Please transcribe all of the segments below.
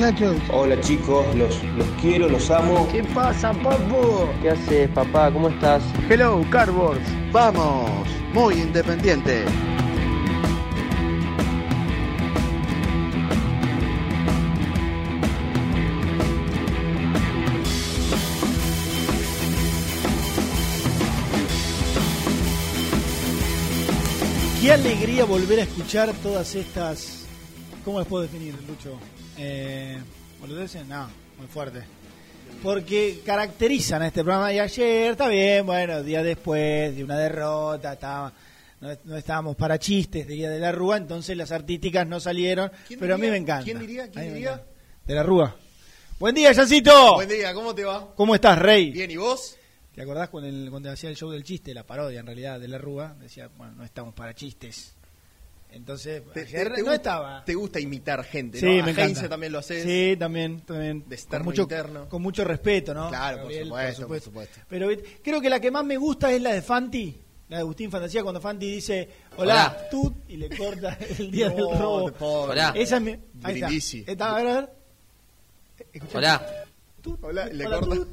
Muchachos. Hola chicos, los, los quiero, los amo. ¿Qué pasa, papu? ¿Qué haces, papá? ¿Cómo estás? Hello, Cardboards. Vamos, muy independiente. Qué alegría volver a escuchar todas estas. ¿Cómo las puedo definir, Lucho? Eh, ¿Boludeces? No, muy fuerte. Porque caracterizan a este programa. Y ayer, está bien, bueno, día después de una derrota, estaba, no, no estábamos para chistes de Día de la Rúa, entonces las artísticas no salieron. Pero a mí me encanta. ¿Quién diría? ¿Quién diría? De la Rúa. Buen día, Yancito. Buen día, ¿cómo te va? ¿Cómo estás, Rey? Bien, ¿y vos? ¿Te acordás cuando, el- cuando hacía el show del chiste, la parodia en realidad de la Rúa? Decía, bueno, no estamos para chistes. Entonces, Te, ayer te- te no gusta- estaba. Te gusta imitar gente, Sí, ¿no? me A encanta. Heinze también lo haces. Sí, también, también. De con mucho, interno. con mucho respeto, ¿no? Claro, por supuesto, por supuesto. Pero creo que la que más me gusta es la de Fanti, la de Agustín Fantasía, cuando Fanti dice, hola, Hola. tú, y le corta el día No, del robo. pobre. Hola. Esa es mi... Ahí está. A ver, a ver. Escuchá. Hola. Tú, Hola, le hola, corta. tú.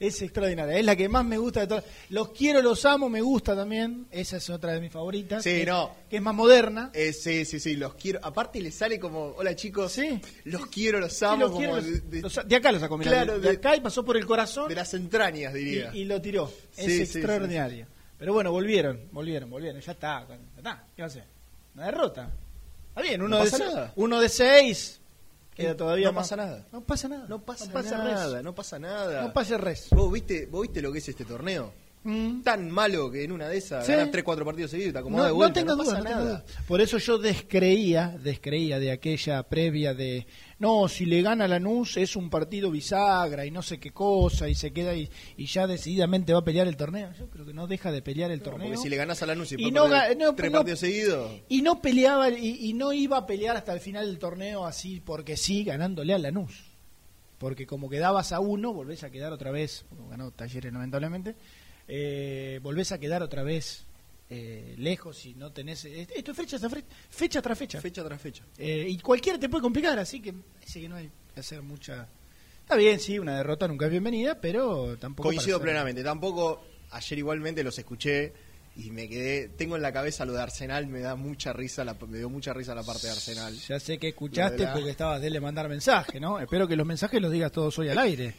Es extraordinaria, es la que más me gusta de todas. Los quiero, los amo, me gusta también. Esa es otra de mis favoritas. Sí, que, no. Que es más moderna. Eh, sí, sí, sí, los quiero. Aparte le sale como, hola chicos, Sí. los quiero, los Sí, amo, los como quiero, los- de, los- acá lo sacó, mirá, Claro, de, acá y pasó por el corazón de las entrañas, diría. y lo tiró. Es sí, extraordinario. Pero bueno, volvieron, volvieron, volvieron. Ya está, ya está. ¿Qué va a hacer? Una derrota. Está bien, uno, No de, uno de seis. Queda todavía no más- pasa nada. No pasa nada. No pasa, res. nada, no pasa nada. No pasa res. ¿Vos viste, ¿Vos viste lo que es este torneo? Mm. Tan malo que en una de esas Sí. ganas 3, 4 partidos seguidos, te No, de no vuelta, tengo no duda, pasa tengo nada. duda. Por eso yo descreía, descreía de aquella previa de, no, si le gana Lanús es un partido bisagra y no sé qué cosa y se queda y, y ya decididamente va a pelear el torneo. Yo creo que no deja de pelear el No, torneo. porque si le ganás a Lanús y, Y no tres partidos seguidos, Y no peleaba y, y no iba a pelear hasta el final del torneo así porque sí, ganándole a Lanús. Porque como quedabas a uno, volvés a quedar otra vez, ganó Talleres lamentablemente, eh, volvés a quedar otra vez eh, lejos y no tenés... Esto es fecha tras fecha, fecha tras fecha. fecha tras fecha. Eh, y cualquiera te puede complicar, así que parece que no hay que hacer mucha... Está bien, sí, una derrota nunca es bienvenida, pero tampoco... Coincido hacer- plenamente. Tampoco, ayer igualmente los escuché y me quedé. Tengo en la cabeza lo de Arsenal, me da mucha risa, la, me dio mucha risa la parte de Arsenal. Ya sé que escuchaste la- porque estabas de mandar mensaje, ¿no? Espero que los mensajes los digas todos hoy al aire.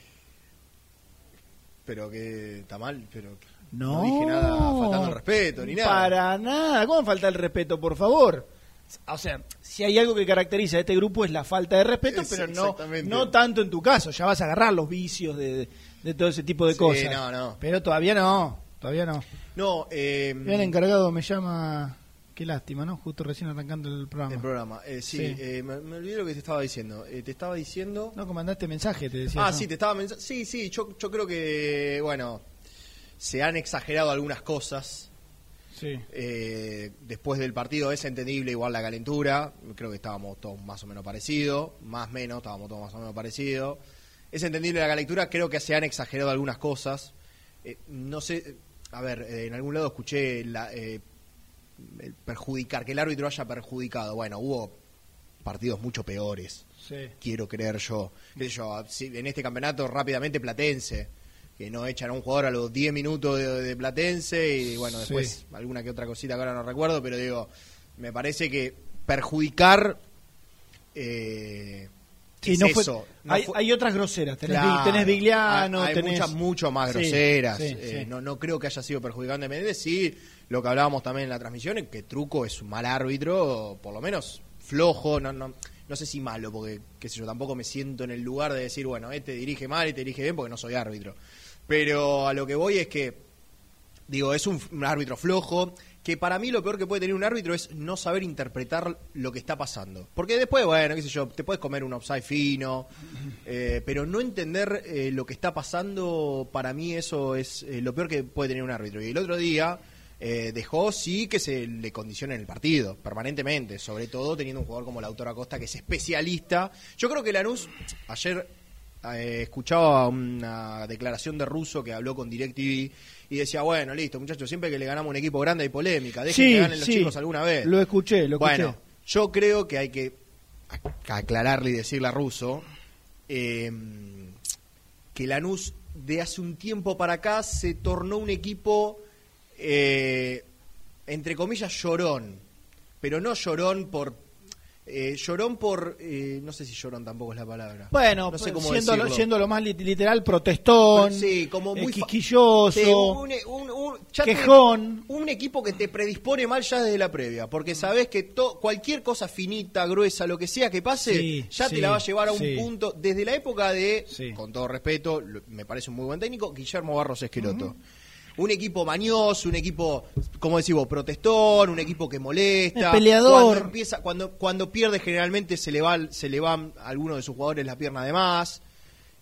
Pero que está mal, pero No, dije nada faltando el respeto ni nada. Para nada. ¿Cómo falta el respeto, por favor? O sea, si hay algo que caracteriza a este grupo es la falta de respeto, Es- pero no, no tanto en tu caso. Ya vas a agarrar los vicios de, de todo ese tipo de Sí, cosas. no, no. Pero todavía no, todavía no. No, eh, Me han encargado, me llama... Qué lástima, ¿no? Justo recién arrancando el programa. el programa. Eh, sí, Sí. eh, me, me olvidé lo que te estaba diciendo. Eh, te estaba diciendo. No, que mandaste mensaje, te decía. ah, sí, te estaba Sí, sí, yo, yo creo que, bueno, se han exagerado algunas cosas. Sí. Eh, después del partido es entendible igual la calentura, creo que estábamos todos más o menos parecidos, más menos, estábamos todos más o menos parecidos. Es entendible la calentura, creo que se han exagerado algunas cosas. Eh, no sé, a ver, eh, en algún lado escuché la, perjudicar, que el árbitro haya perjudicado. Bueno, hubo partidos mucho peores, Sí. quiero creer yo. Qué yo, en este campeonato rápidamente Platense, que no echan a un jugador a los 10 minutos de, de Platense y bueno, Sí. después alguna que otra cosita que ahora no recuerdo, pero digo, me parece que perjudicar... Eh, Sí, no fue- eso, no hay, fue- hay otras groseras. Tenés, Claro. Vi- tenés Vigliano, hay, hay tenés. muchas mucho más groseras. sí, Eh. No, no creo que haya sido perjudicante Menéndez. Sí, lo que hablábamos también en la transmisión, es que Truco es un mal árbitro, por lo menos flojo, no, no, no sé si malo, porque qué sé yo, tampoco me siento en el lugar de decir, bueno, este dirige mal y te dirige bien porque no soy árbitro. Pero a lo que voy es que, digo, es un, un árbitro flojo, que para mí lo peor que puede tener un árbitro es no saber interpretar lo que está pasando. Porque después, bueno, qué sé yo, te puedes comer un offside fino, eh, pero no entender eh, lo que está pasando, para mí eso es eh, lo peor que puede tener un árbitro. Y el otro día eh, dejó sí que se le condicione en el partido, permanentemente, sobre todo teniendo un jugador como Lautaro Acosta, que es especialista. Yo creo que Lanús, ayer eh, escuchaba una declaración de Russo que habló con DirecTV y decía, bueno, listo, muchachos, siempre que le ganamos un equipo grande hay polémica, dejen Sí, que ganen los sí. chicos alguna vez. Lo escuché, lo escuché. Bueno, yo creo que hay que ac- aclararle y decirle a Russo eh, que Lanús de hace un tiempo para acá se tornó un equipo, eh, entre comillas, llorón. Pero no llorón por... eh, llorón por... eh, no sé si llorón tampoco es la palabra. Bueno, no sé cómo siendo, lo, siendo lo más lit- literal, protestón, Sí, como muy eh, fa- quisquilloso, un, un- un- ya te- quejón. un equipo que te predispone mal ya desde la previa, porque sabes que to- cualquier cosa finita, gruesa, lo que sea que pase, Sí, ya sí, te la va a llevar a un punto. Desde la época de, con todo respeto, me parece un muy buen técnico, Guillermo Barros Esqueloto. Un equipo mañoso, un equipo, como decimos, protestón, un equipo que molesta. Es peleador. Cuando empieza, cuando, cuando pierde generalmente se le va, se le van a algunos de sus jugadores la pierna de más.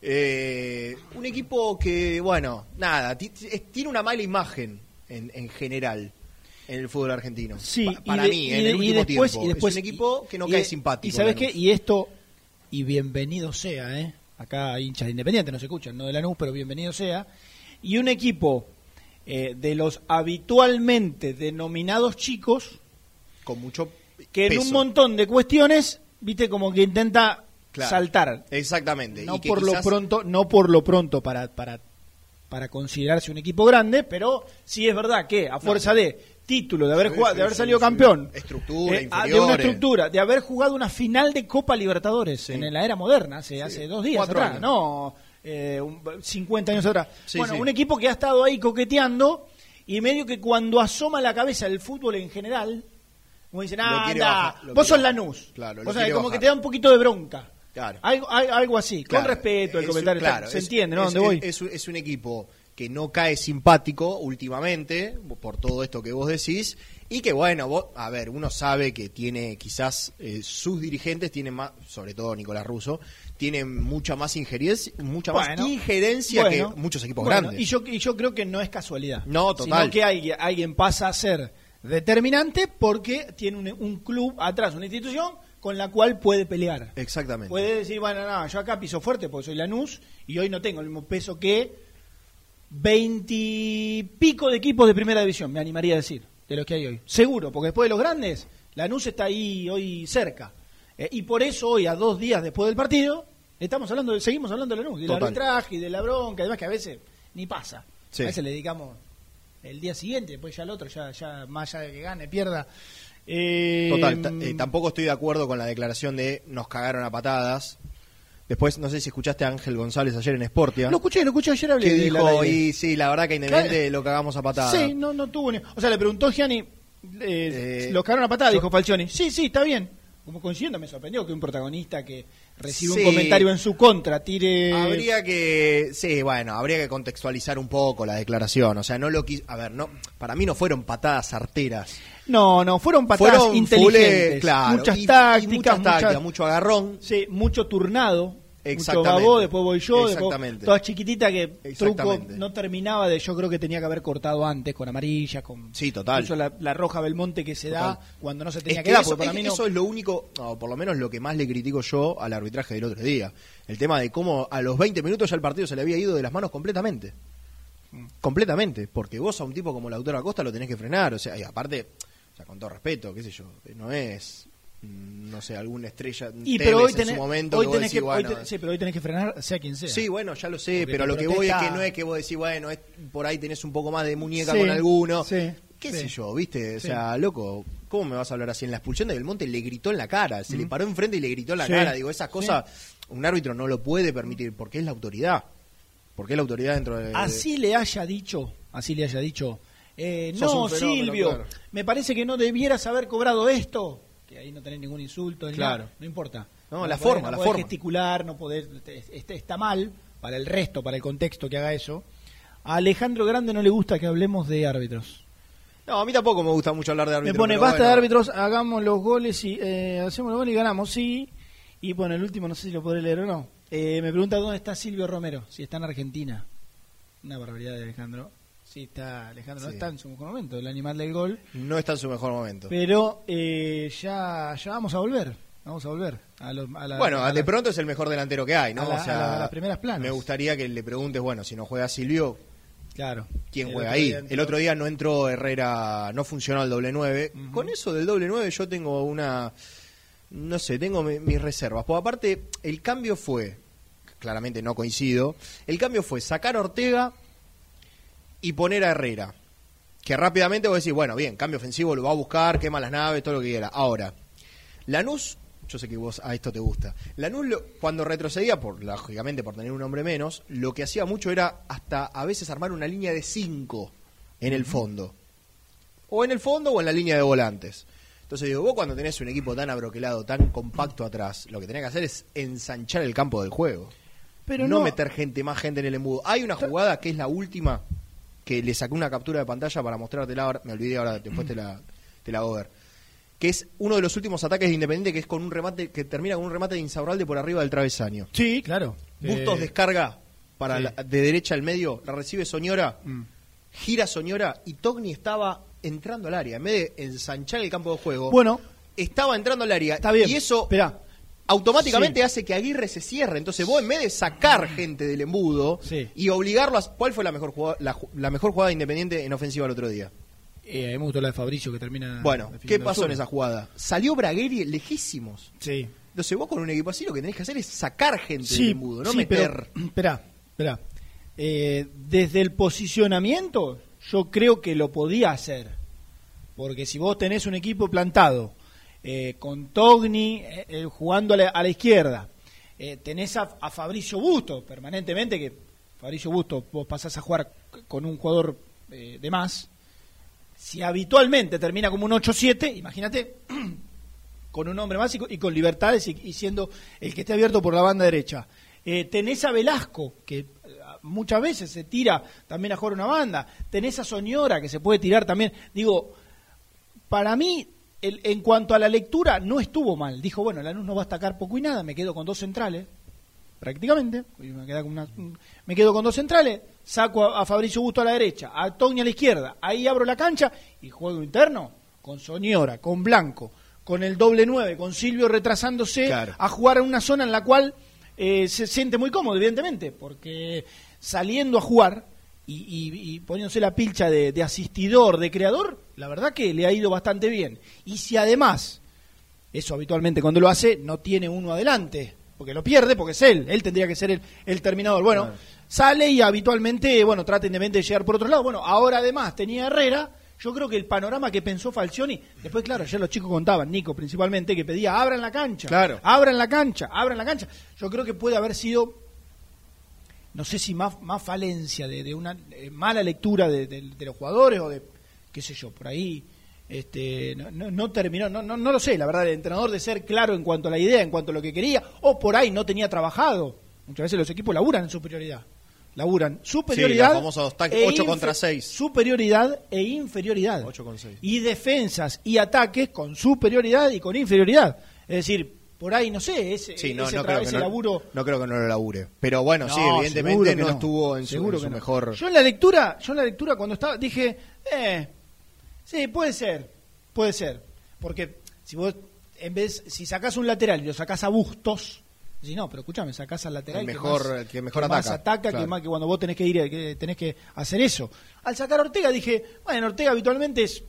Eh, un equipo que, bueno, nada, tiene una mala imagen en, en general en el fútbol argentino. Sí, Pa- para de- mí, y en de- el último después- tiempo. después- es un equipo que no cae de- simpático. Y sabes qué, y esto, y bienvenido sea, ¿eh? Acá hay hinchas de Independiente, no se escuchan, no de Lanús, pero bienvenido sea. Y un equipo eh, de los habitualmente denominados chicos, Con mucho que en peso. un montón de cuestiones, viste, como que intenta Claro. saltar. Exactamente. No y que por quizás- lo pronto, no por lo pronto para, para, para considerarse un equipo grande, pero sí es verdad que a fuerza de título, de haber Sí, jugado, sí, de haber sí, salido campeón, Estructura, eh, ah, de una estructura, de haber jugado una final de Copa Libertadores en la era moderna, hace, hace dos días atrás, no eh, un- 50 años atrás. Sí, bueno, sí. un equipo que ha estado ahí coqueteando y medio que cuando asoma la cabeza el fútbol en general, como dicen, ah, anda, bajar, vos sos Lanús. Claro, sabés, quiere como bajar. que te da un poquito de bronca. Claro. Algo, al- algo así, Claro, con respeto un- comentario. claro, se es- entiende, ¿no? es- ¿Dónde voy? Es, es un equipo que no cae simpático últimamente, por todo esto que vos decís, y que bueno, vos, a ver, uno sabe que tiene quizás eh, sus dirigentes tienen más, sobre todo Nicolás Russo, tienen mucha más injerencia, mucha más injerencia bueno, que muchos equipos bueno, grandes. Y yo, y yo creo que no es casualidad. No, total. Sino que alguien, alguien pasa a ser determinante porque tiene un, un club atrás, una institución con la cual puede pelear. Exactamente. Puede decir, bueno, no, yo acá piso fuerte porque soy Lanús y hoy no tengo el mismo peso que veintipico de equipos de primera división, me animaría a decir, de los que hay hoy. Seguro, porque después de los grandes, Lanús está ahí hoy cerca. Eh, y por eso hoy, a dos días después del partido, estamos hablando, de- seguimos hablando de Lanús, del Total. arbitraje y de la bronca, además que a veces ni pasa. Sí. A veces le dedicamos el día siguiente, después ya el otro, ya, ya más allá de que gane, pierda. Eh, Total, ta- eh, tampoco estoy de acuerdo con la declaración de nos cagaron a patadas. Después, no sé si escuchaste a Ángel González ayer en Sportia. Lo escuché, lo escuché ayer, hablé que de dijo, y sí, la verdad que Independiente lo cagamos a patadas. Sí, no, no tuvo ni... O sea, le preguntó Gianni, eh, Eh, lo cagaron a patada, yo- dijo Falcioni. Sí, sí, está bien. Como coincidiendo, me sorprendió que un protagonista que recibe Sí. un comentario en su contra tire... Habría que, sí, bueno, habría que contextualizar un poco la declaración. O sea, no lo quis- a ver, no, para mí no fueron patadas arteras. No, no, fueron patadas fueron inteligentes. fulé, claro, muchas y- y tácticas, muchas tácticas, muchas- mucho agarrón. Sí, mucho turnado. Exactamente. después voy yo, después Exactamente. todas chiquititas que Truco no terminaba de, yo creo que tenía que haber cortado antes con amarilla, con Sí, total. la, la roja Belmonte que se da cuando no se Es tenía que que, dar, eso, porque para es mí no. eso es lo único, o por lo menos lo que más le critico yo al arbitraje del otro día. El tema de cómo a los 20 minutos ya el partido se le había ido de las manos completamente. Mm. Completamente. Porque vos a un tipo como Lautaro Acosta lo tenés que frenar. O sea, y aparte, o sea, con todo respeto, qué sé yo, no es, no sé, alguna estrella Y pero hoy en tenés, su momento hoy que tenés decís, que, hoy bueno, sí, pero hoy tenés que frenar sea quien sea. Sí, bueno, ya lo sé, Porque pero lo que voy es que no es que vos decís, bueno, es- por ahí tenés un poco más de muñeca Sí, con alguno. sí, ¿Qué sé yo, viste? O sea, loco, ¿cómo me vas a hablar así? En la expulsión de Belmonte le gritó en la cara, se le paró enfrente y le gritó en la cara. Digo, esas cosas un árbitro no lo puede permitir porque es la autoridad. Porque es la autoridad dentro de... así le haya dicho, así le haya dicho, eh, no, fenómeno, Silvio, claro. me parece que no debieras haber cobrado esto, que ahí no tenés ningún insulto, ni Claro. nada, no importa. No, la podés- forma, no la podés forma. gesticular, no podés, este- está mal para el resto, para el contexto que haga eso. A Alejandro Grande no le gusta que hablemos de árbitros. No, a mí tampoco me gusta mucho hablar de Me árbitros. pone, pero basta de árbitros, hagamos los goles y eh, hacemos los goles y ganamos, sí. Y bueno, el último no sé si lo podré leer o no. Eh, me pregunta dónde está Silvio Romero, si está en Argentina. Una barbaridad de Alejandro. Sí, está Alejandro, no está en su mejor momento, el animal del gol. No está en su mejor momento. Pero eh, ya, ya vamos a volver. Vamos a volver. A lo- a la- Bueno, a de la- pronto es el mejor delantero que hay, ¿no? la- o sea, las primeras planas. Me gustaría que le preguntes, bueno, si no juega Silvio, Claro. quién juega ahí. entró- El otro día no entró Herrera, no funcionó el doble nueve. Ujú. Con eso del doble nueve yo tengo una, no sé, tengo mi- mis reservas. Porque aparte, el cambio fue, claramente no coincido, el cambio fue sacar a Ortega y poner a Herrera. Que rápidamente vos decís, bueno, bien, cambio ofensivo, lo va a buscar, quema las naves, todo lo que quiera. Ahora, Lanús, yo sé que vos a esto te gusta. Lanús, lo- cuando retrocedía, por lógicamente por tener un hombre menos, lo que hacía mucho era hasta a veces armar una línea de cinco en el fondo. O en el fondo o en la línea de volantes. Entonces digo, vos cuando tenés un equipo tan abroquelado, tan compacto atrás, lo que tenés que hacer es ensanchar el campo del juego. Pero no, no, meter gente, más gente en el embudo. Hay una jugada que es la última, que le saqué una captura de pantalla para mostrártela ahora, me olvidé ahora, después te la, te la hago ver. Que es uno de los últimos ataques de Independiente, que es con un remate, que termina con un remate de Insaurralde por arriba del travesaño. Sí, claro. Bustos Eh, descarga para sí. la- de derecha al medio, la recibe Soñora, mm. gira Soñora y Togni estaba entrando al área. En vez de ensanchar el campo de juego, Bueno, estaba entrando al área. está bien. Y eso Esperá. Automáticamente Sí. hace que Aguirre se cierre. Entonces vos en vez de sacar gente del embudo Sí. y obligarlo a... ¿Cuál fue la mejor jugada, la, mejor jugada de Independiente en ofensiva el otro día? Eh, me gustó la de Fabricio que termina. Bueno, ¿qué pasó en esa jugada? Salió Bragueri lejísimos. Sí. Entonces vos con un equipo así lo que tenés que hacer es sacar gente del embudo, no meter... espera, espera. Eh, desde el posicionamiento, yo creo que lo podía hacer. Porque si vos tenés un equipo plantado, eh, con Togni eh, eh, jugando a la, izquierda, eh, tenés a, a Fabricio Busto permanentemente, que Fabricio Busto vos pasás a jugar con un jugador de más. Si habitualmente termina como un 8-7, imagínate con un hombre más y con, libertades y, siendo el que esté abierto por la banda derecha. Tenés a Velasco, que muchas veces se tira también a jugar una banda. Tenés a Soñora, que se puede tirar también. Digo, para mí, el- en cuanto a la lectura, no estuvo mal. Dijo, bueno, Lanús no va a atacar poco y nada, me quedo con dos centrales, prácticamente. Me, queda con una- me quedo con dos centrales, saco a, a Fabricio Busto a la derecha, a Toña a la izquierda, ahí abro la cancha y juego interno con Soñora, con Blanco, con el doble nueve, con Silvio retrasándose Claro. a jugar en una zona en la cual eh, se siente muy cómodo, evidentemente, porque saliendo a jugar y, y- y poniéndose la pilcha de, de asistidor, de creador, la verdad que le ha ido bastante bien. Y si además, eso habitualmente cuando lo hace, no tiene uno adelante, porque lo pierde, porque es él, él tendría que ser el, el terminador. Bueno, Claro. sale y habitualmente, bueno, trata independiente de llegar por otro lado. Bueno, ahora además tenía Herrera. Yo creo que el panorama que pensó Falcioni, después claro, ayer los chicos contaban, Nico principalmente, que pedía abran la cancha, Claro. abran la cancha, abran la cancha. Yo creo que puede haber sido, no sé si más, más falencia de, de una eh, mala lectura de, de- de los jugadores o de, qué sé yo, por ahí este, no, no- no terminó, no, no, no lo sé, la verdad, el entrenador de ser claro en cuanto a la idea, en cuanto a lo que quería, o por ahí no tenía trabajado. Muchas veces los equipos laburan en superioridad. Laburan superioridad. los famosos tac- e ocho infe- contra seis. Superioridad e inferioridad. Ocho con seis. Y defensas y ataques con superioridad y con inferioridad. Es decir, por ahí, no sé, ese, Sí, no, ese, no creo que ese no, laburo. no creo que no lo labure. Pero bueno, sí, evidentemente no, estuvo en su, en su mejor. Yo en la lectura, yo en la lectura cuando estaba dije, eh, sí, puede ser, puede ser, porque si vos en vez si sacás un lateral y lo sacás a Bustos, si no, pero escúchame, sacás al lateral El que mejor- más- que mejor más ataca, ataca, claro. que más que cuando vos tenés que ir que tenés que hacer eso. Al sacar a Ortega dije, bueno, Ortega habitualmente es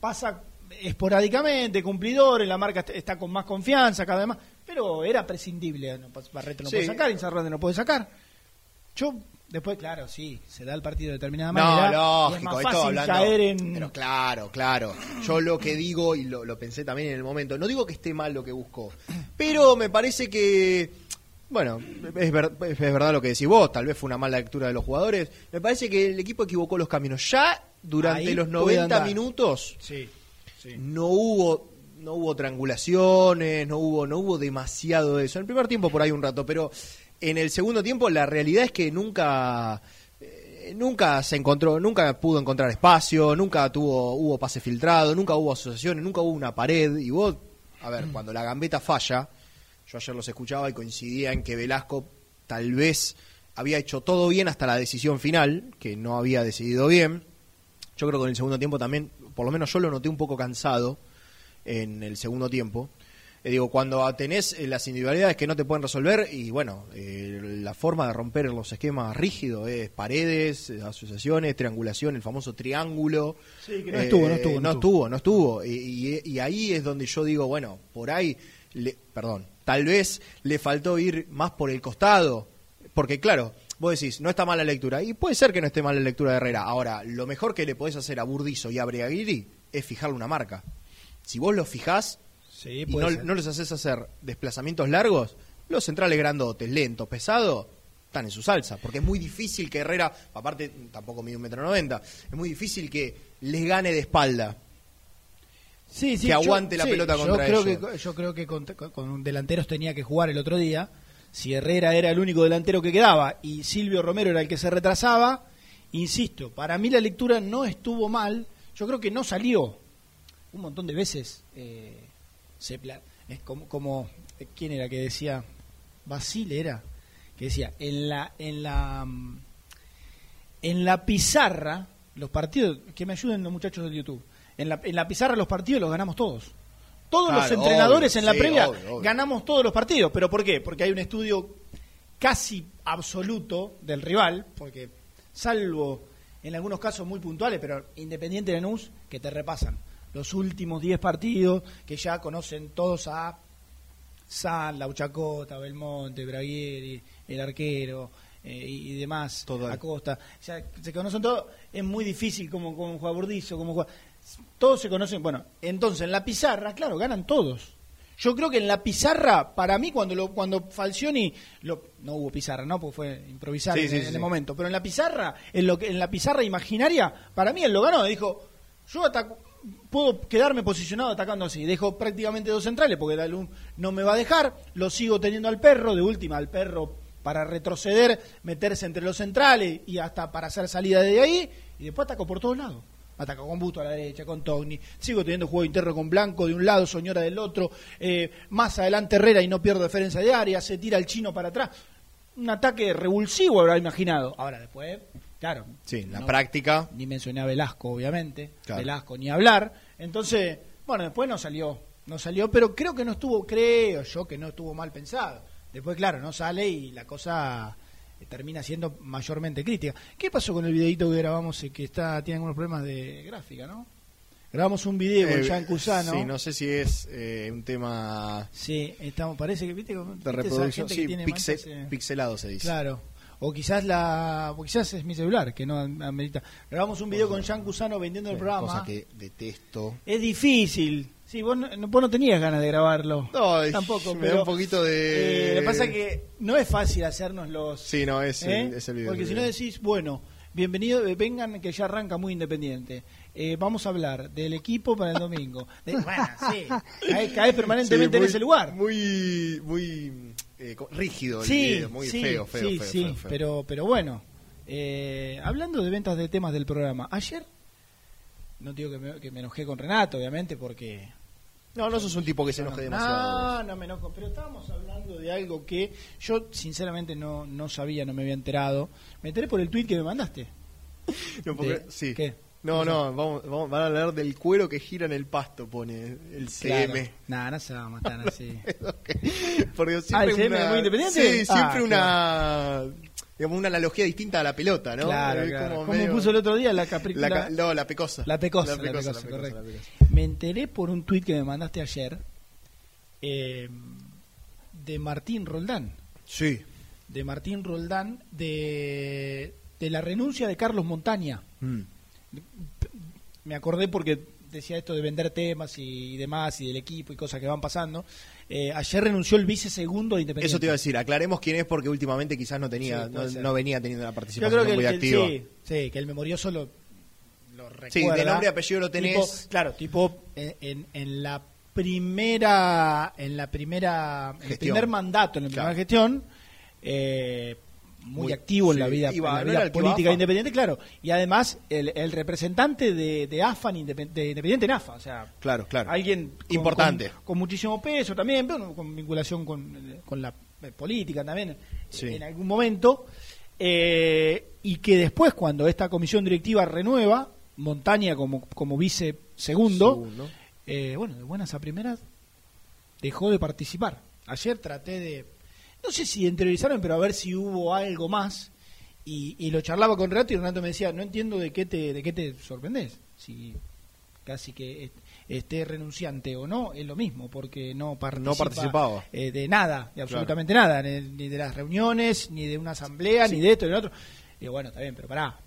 pasa esporádicamente, cumplidor, en la marca est- está con más confianza cada vez más, pero era prescindible, Barreto no Sí. puede sacar, Inzarrate no puede sacar. Yo, después, claro, sí, se da el partido de determinada No, manera. y es lógico, más fácil hablando. caer en. Pero claro, claro. Yo lo que digo, y lo, lo pensé también en el momento, no digo que esté mal lo que buscó, pero me parece que. Bueno, es, ver- es verdad lo que decís vos, tal vez fue una mala lectura de los jugadores. Me parece que el equipo equivocó los caminos. Ya durante Ahí los puede 90 andar. minutos Sí, sí. no hubo no hubo triangulaciones, no hubo no hubo demasiado de eso. En el primer tiempo por ahí un rato, pero en el segundo tiempo la realidad es que nunca eh, nunca se encontró, nunca pudo encontrar espacio, nunca tuvo hubo pase filtrado, nunca hubo asociaciones, nunca hubo una pared y vos, a ver, cuando la gambeta falla, yo ayer los escuchaba y coincidía en que Velasco tal vez había hecho todo bien hasta la decisión final, que no había decidido bien. Yo creo que en el segundo tiempo también, por lo menos yo lo noté un poco cansado en el segundo tiempo. Eh, digo, cuando tenés eh, las individualidades que no te pueden resolver y bueno, eh, la forma de romper los esquemas rígidos es paredes, asociaciones, triangulación, el famoso triángulo. Sí, que no estuvo, no estuvo, no estuvo, no estuvo. Y, y- y ahí es donde yo digo, bueno, por ahí, le- perdón, tal vez le faltó ir más por el costado. Porque claro, vos decís, no está mal la lectura. Y puede ser que no esté mal la lectura de Herrera. Ahora, lo mejor que le podés hacer a Burdizo y a Breaguiri es fijarle una marca. Si vos los fijás Sí, y puede no, les haces hacer desplazamientos largos, los centrales grandotes, lentos, pesados, están en su salsa. Porque es muy difícil que Herrera, aparte tampoco mide un metro noventa, es muy difícil que les gane de espalda. Sí, sí, que aguante la pelota yo contra creo ellos. Que, yo creo que con, con delanteros tenía que jugar el otro día. Si Herrera era el único delantero que quedaba y Silvio Romero era el que se retrasaba, insisto, para mí la lectura no estuvo mal. Yo creo que no salió. Un montón de veces eh, se pla- es como, como quién era que decía Basile era que decía en la en la mm, en la pizarra los partidos que me ayuden los muchachos del YouTube en la, en la pizarra los partidos los ganamos todos. Todos los entrenadores obvio, en la sí, previa obvio, obvio. ganamos todos los partidos. Pero por qué porque hay un estudio casi absoluto del rival porque salvo en algunos casos muy puntuales pero Independiente de Lanús que te repasan los últimos 10 partidos que ya conocen todos a San, Lauchacota, Belmonte, Braguieri, el arquero eh, y, y demás, Total. Acosta. Ya se conocen todos. Es muy difícil como, como juega Burdizo, como juega. Todos se conocen. Bueno, entonces en la pizarra, claro, ganan todos. Yo creo que en la pizarra, para mí, cuando lo, cuando Falcioni, lo, no hubo pizarra, ¿no? Porque fue improvisar Sí, en, sí, en sí, el momento. Pero en la pizarra, en, lo que, en la pizarra imaginaria, para mí él lo ganó. Dijo, yo ataco- puedo quedarme posicionado atacando así. Dejo prácticamente dos centrales porque Dalum no me va a dejar. Lo sigo teniendo al perro. De última, al perro para retroceder, meterse entre los centrales y hasta para hacer salida de ahí. Y después ataco por todos lados. Ataco con Busto a la derecha, con Togni. Sigo teniendo juego interno con Blanco de un lado, Soñora del otro. Eh, más adelante Herrera y no pierdo defensa de área. Se tira el chino para atrás. Un ataque revulsivo habrá imaginado. Ahora después, claro. Sí, la no- práctica. ni mencioné a Velasco, obviamente. Claro. Velasco ni hablar. Entonces, bueno, después no salió. No salió, pero creo que no estuvo, creo yo que no estuvo mal pensado. Después, claro, no sale y la cosa eh, termina siendo mayormente crítica. ¿Qué pasó con el videito que grabamos eh, que está tiene algunos problemas de gráfica, no? Grabamos un video con Eh, Jean Cusano. Sí, no sé si es eh, un tema Sí, estamos, parece que, viste, ¿viste de reproducción. Sí, tiene pixe- manchas, eh? pixelado se dice. Claro. O quizás la, o quizás es mi celular que no amerita. Grabamos un video con Jean Cusano vendiendo el programa. Cosa que detesto. Es difícil. Sí, vos no, vos no tenías ganas de grabarlo. No, tampoco. me pero, da un poquito de- eh, lo que pasa es que no es fácil hacernos los. Sí, no, es, ¿eh? el, es el video. Porque si no decís, bueno, bienvenido, eh, vengan que ya arranca muy independiente. Eh, vamos a hablar del equipo para el domingo. De- bueno, sí. Caes, caes permanentemente Sí, en ese lugar. Muy, muy eh, rígido el Sí, video, muy sí, feo, feo, sí, feo, sí, feo, feo. Pero, pero bueno, eh, hablando de ventas de temas del programa, ayer, no digo que me, que me enojé con Renato, obviamente, porque No, no sos un tipo que se enoje demasiado. No, no me enojo, pero estábamos hablando de algo que yo sinceramente no, no sabía, no me había enterado. Me enteré por el tweet que me mandaste. No, porque- De- sí. ¿Qué? No, no, vamos, vamos- van a hablar del cuero que gira en el pasto, pone el CM. Nada, no se va a matar así. Ok. Porque Ah, siempre ¿el CM una, es muy independiente? Sí, Ah, siempre una digamos una analogía distinta a la pelota, ¿no? Claro, claro. como ¿Cómo medio- puso el otro día la capri- la, no, la pecosa. La pecosa, La la pecosa, correcto. Me enteré por un tuit que me mandaste ayer eh, de Martín Roldán. Sí. De Martín Roldán de, de la renuncia de Carlos Montaña. Mm. Me acordé porque decía esto de vender temas y demás y del equipo y cosas que van pasando. Eh, ayer renunció el vice segundo de Independiente. Eso te iba a decir, aclaremos quién es porque últimamente quizás no tenía, Sí, no, venía teniendo la Yo participación creo que, muy el- activa. sí, sí, que el memorioso lo, lo recuerda. Sí, de nombre y apellido lo tenés. Tipo- claro, tipo en, en- en la primera, en la primera, en el Gestión. primer mandato, en la primera Claro. gestión, eh, muy, Muy- activo en la vida, Iba- en la ¿no vida era el que iba a política AFA? independiente, claro. Y además el, el representante de, de AFA de Independiente en AFA, o sea, Claro, claro. alguien con- Importante. con, con muchísimo peso también, pero con vinculación con, con la eh, política también Sí. en algún momento, eh, y que después cuando esta comisión directiva renueva, Montaña como, como vice segundo, Segundo. eh, bueno, de buenas a primeras dejó de participar. Ayer traté de, no sé si interiorizarme, pero a ver si hubo algo más. Y, y lo charlaba con Renato y Renato me decía, no entiendo de qué te, de qué te sorprendes. Si casi que est- esté renunciante o no, es lo mismo, porque no participa participaba. eh, de nada, de absolutamente nada, ni, ni de las reuniones, ni de una asamblea, ni de esto, ni de lo otro. Y digo, bueno, está bien, pero pará.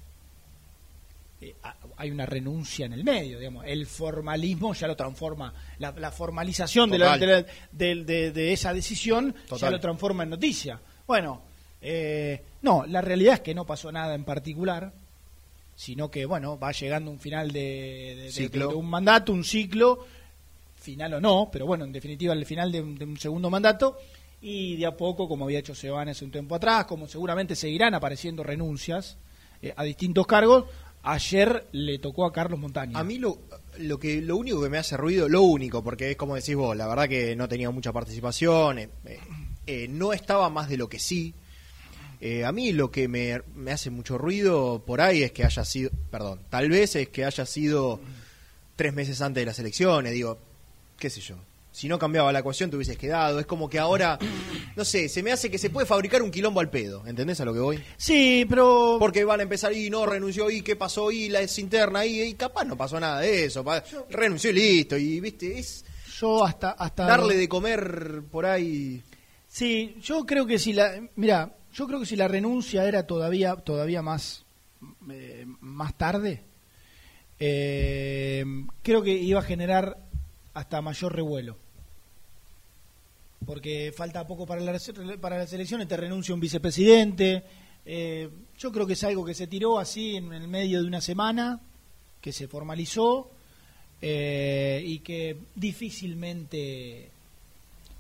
Eh, ha- hay una renuncia en el medio, digamos. El formalismo ya lo transforma, la, la formalización de, la- de, la- de- esa decisión ya lo transforma en noticia. Bueno, eh, no, la realidad es que no pasó nada en particular, sino que, bueno, va llegando un final de, Ciclo. un mandato, un ciclo, final o no, pero bueno, en definitiva el final de un, de un segundo mandato y de a poco, como había hecho Sebane hace un tiempo atrás, como seguramente seguirán apareciendo renuncias eh, a distintos cargos, ayer le tocó a Carlos Montaña. A mí lo, lo que lo único que me hace ruido, lo único, porque es como decís vos, la verdad que no tenía mucha participación, eh, eh, eh, no estaba más de lo que sí. Eh, a mí lo que me, me hace mucho ruido por ahí es que haya sido, perdón, tal vez es que haya sido tres meses antes de las elecciones, digo, qué sé yo. Si no cambiaba la ecuación te hubieses quedado. Es como que ahora, no sé, se me hace que se puede fabricar un quilombo al pedo. ¿Entendés a lo que voy? Sí, pero... Porque van a empezar y no renunció y qué pasó y la es interna y, y capaz no pasó nada de eso. pa- renunció y listo. Y viste, es yo hasta... hasta darle de comer por ahí. Sí, yo creo que si la... Mira, yo creo que si la renuncia era todavía, todavía más, eh, más tarde, eh, creo que iba a generar hasta mayor revuelo. Porque falta poco para, la, para las elecciones, te renuncia un vicepresidente. eh, yo creo que es algo que se tiró así en el medio de una semana, que se formalizó eh, y que difícilmente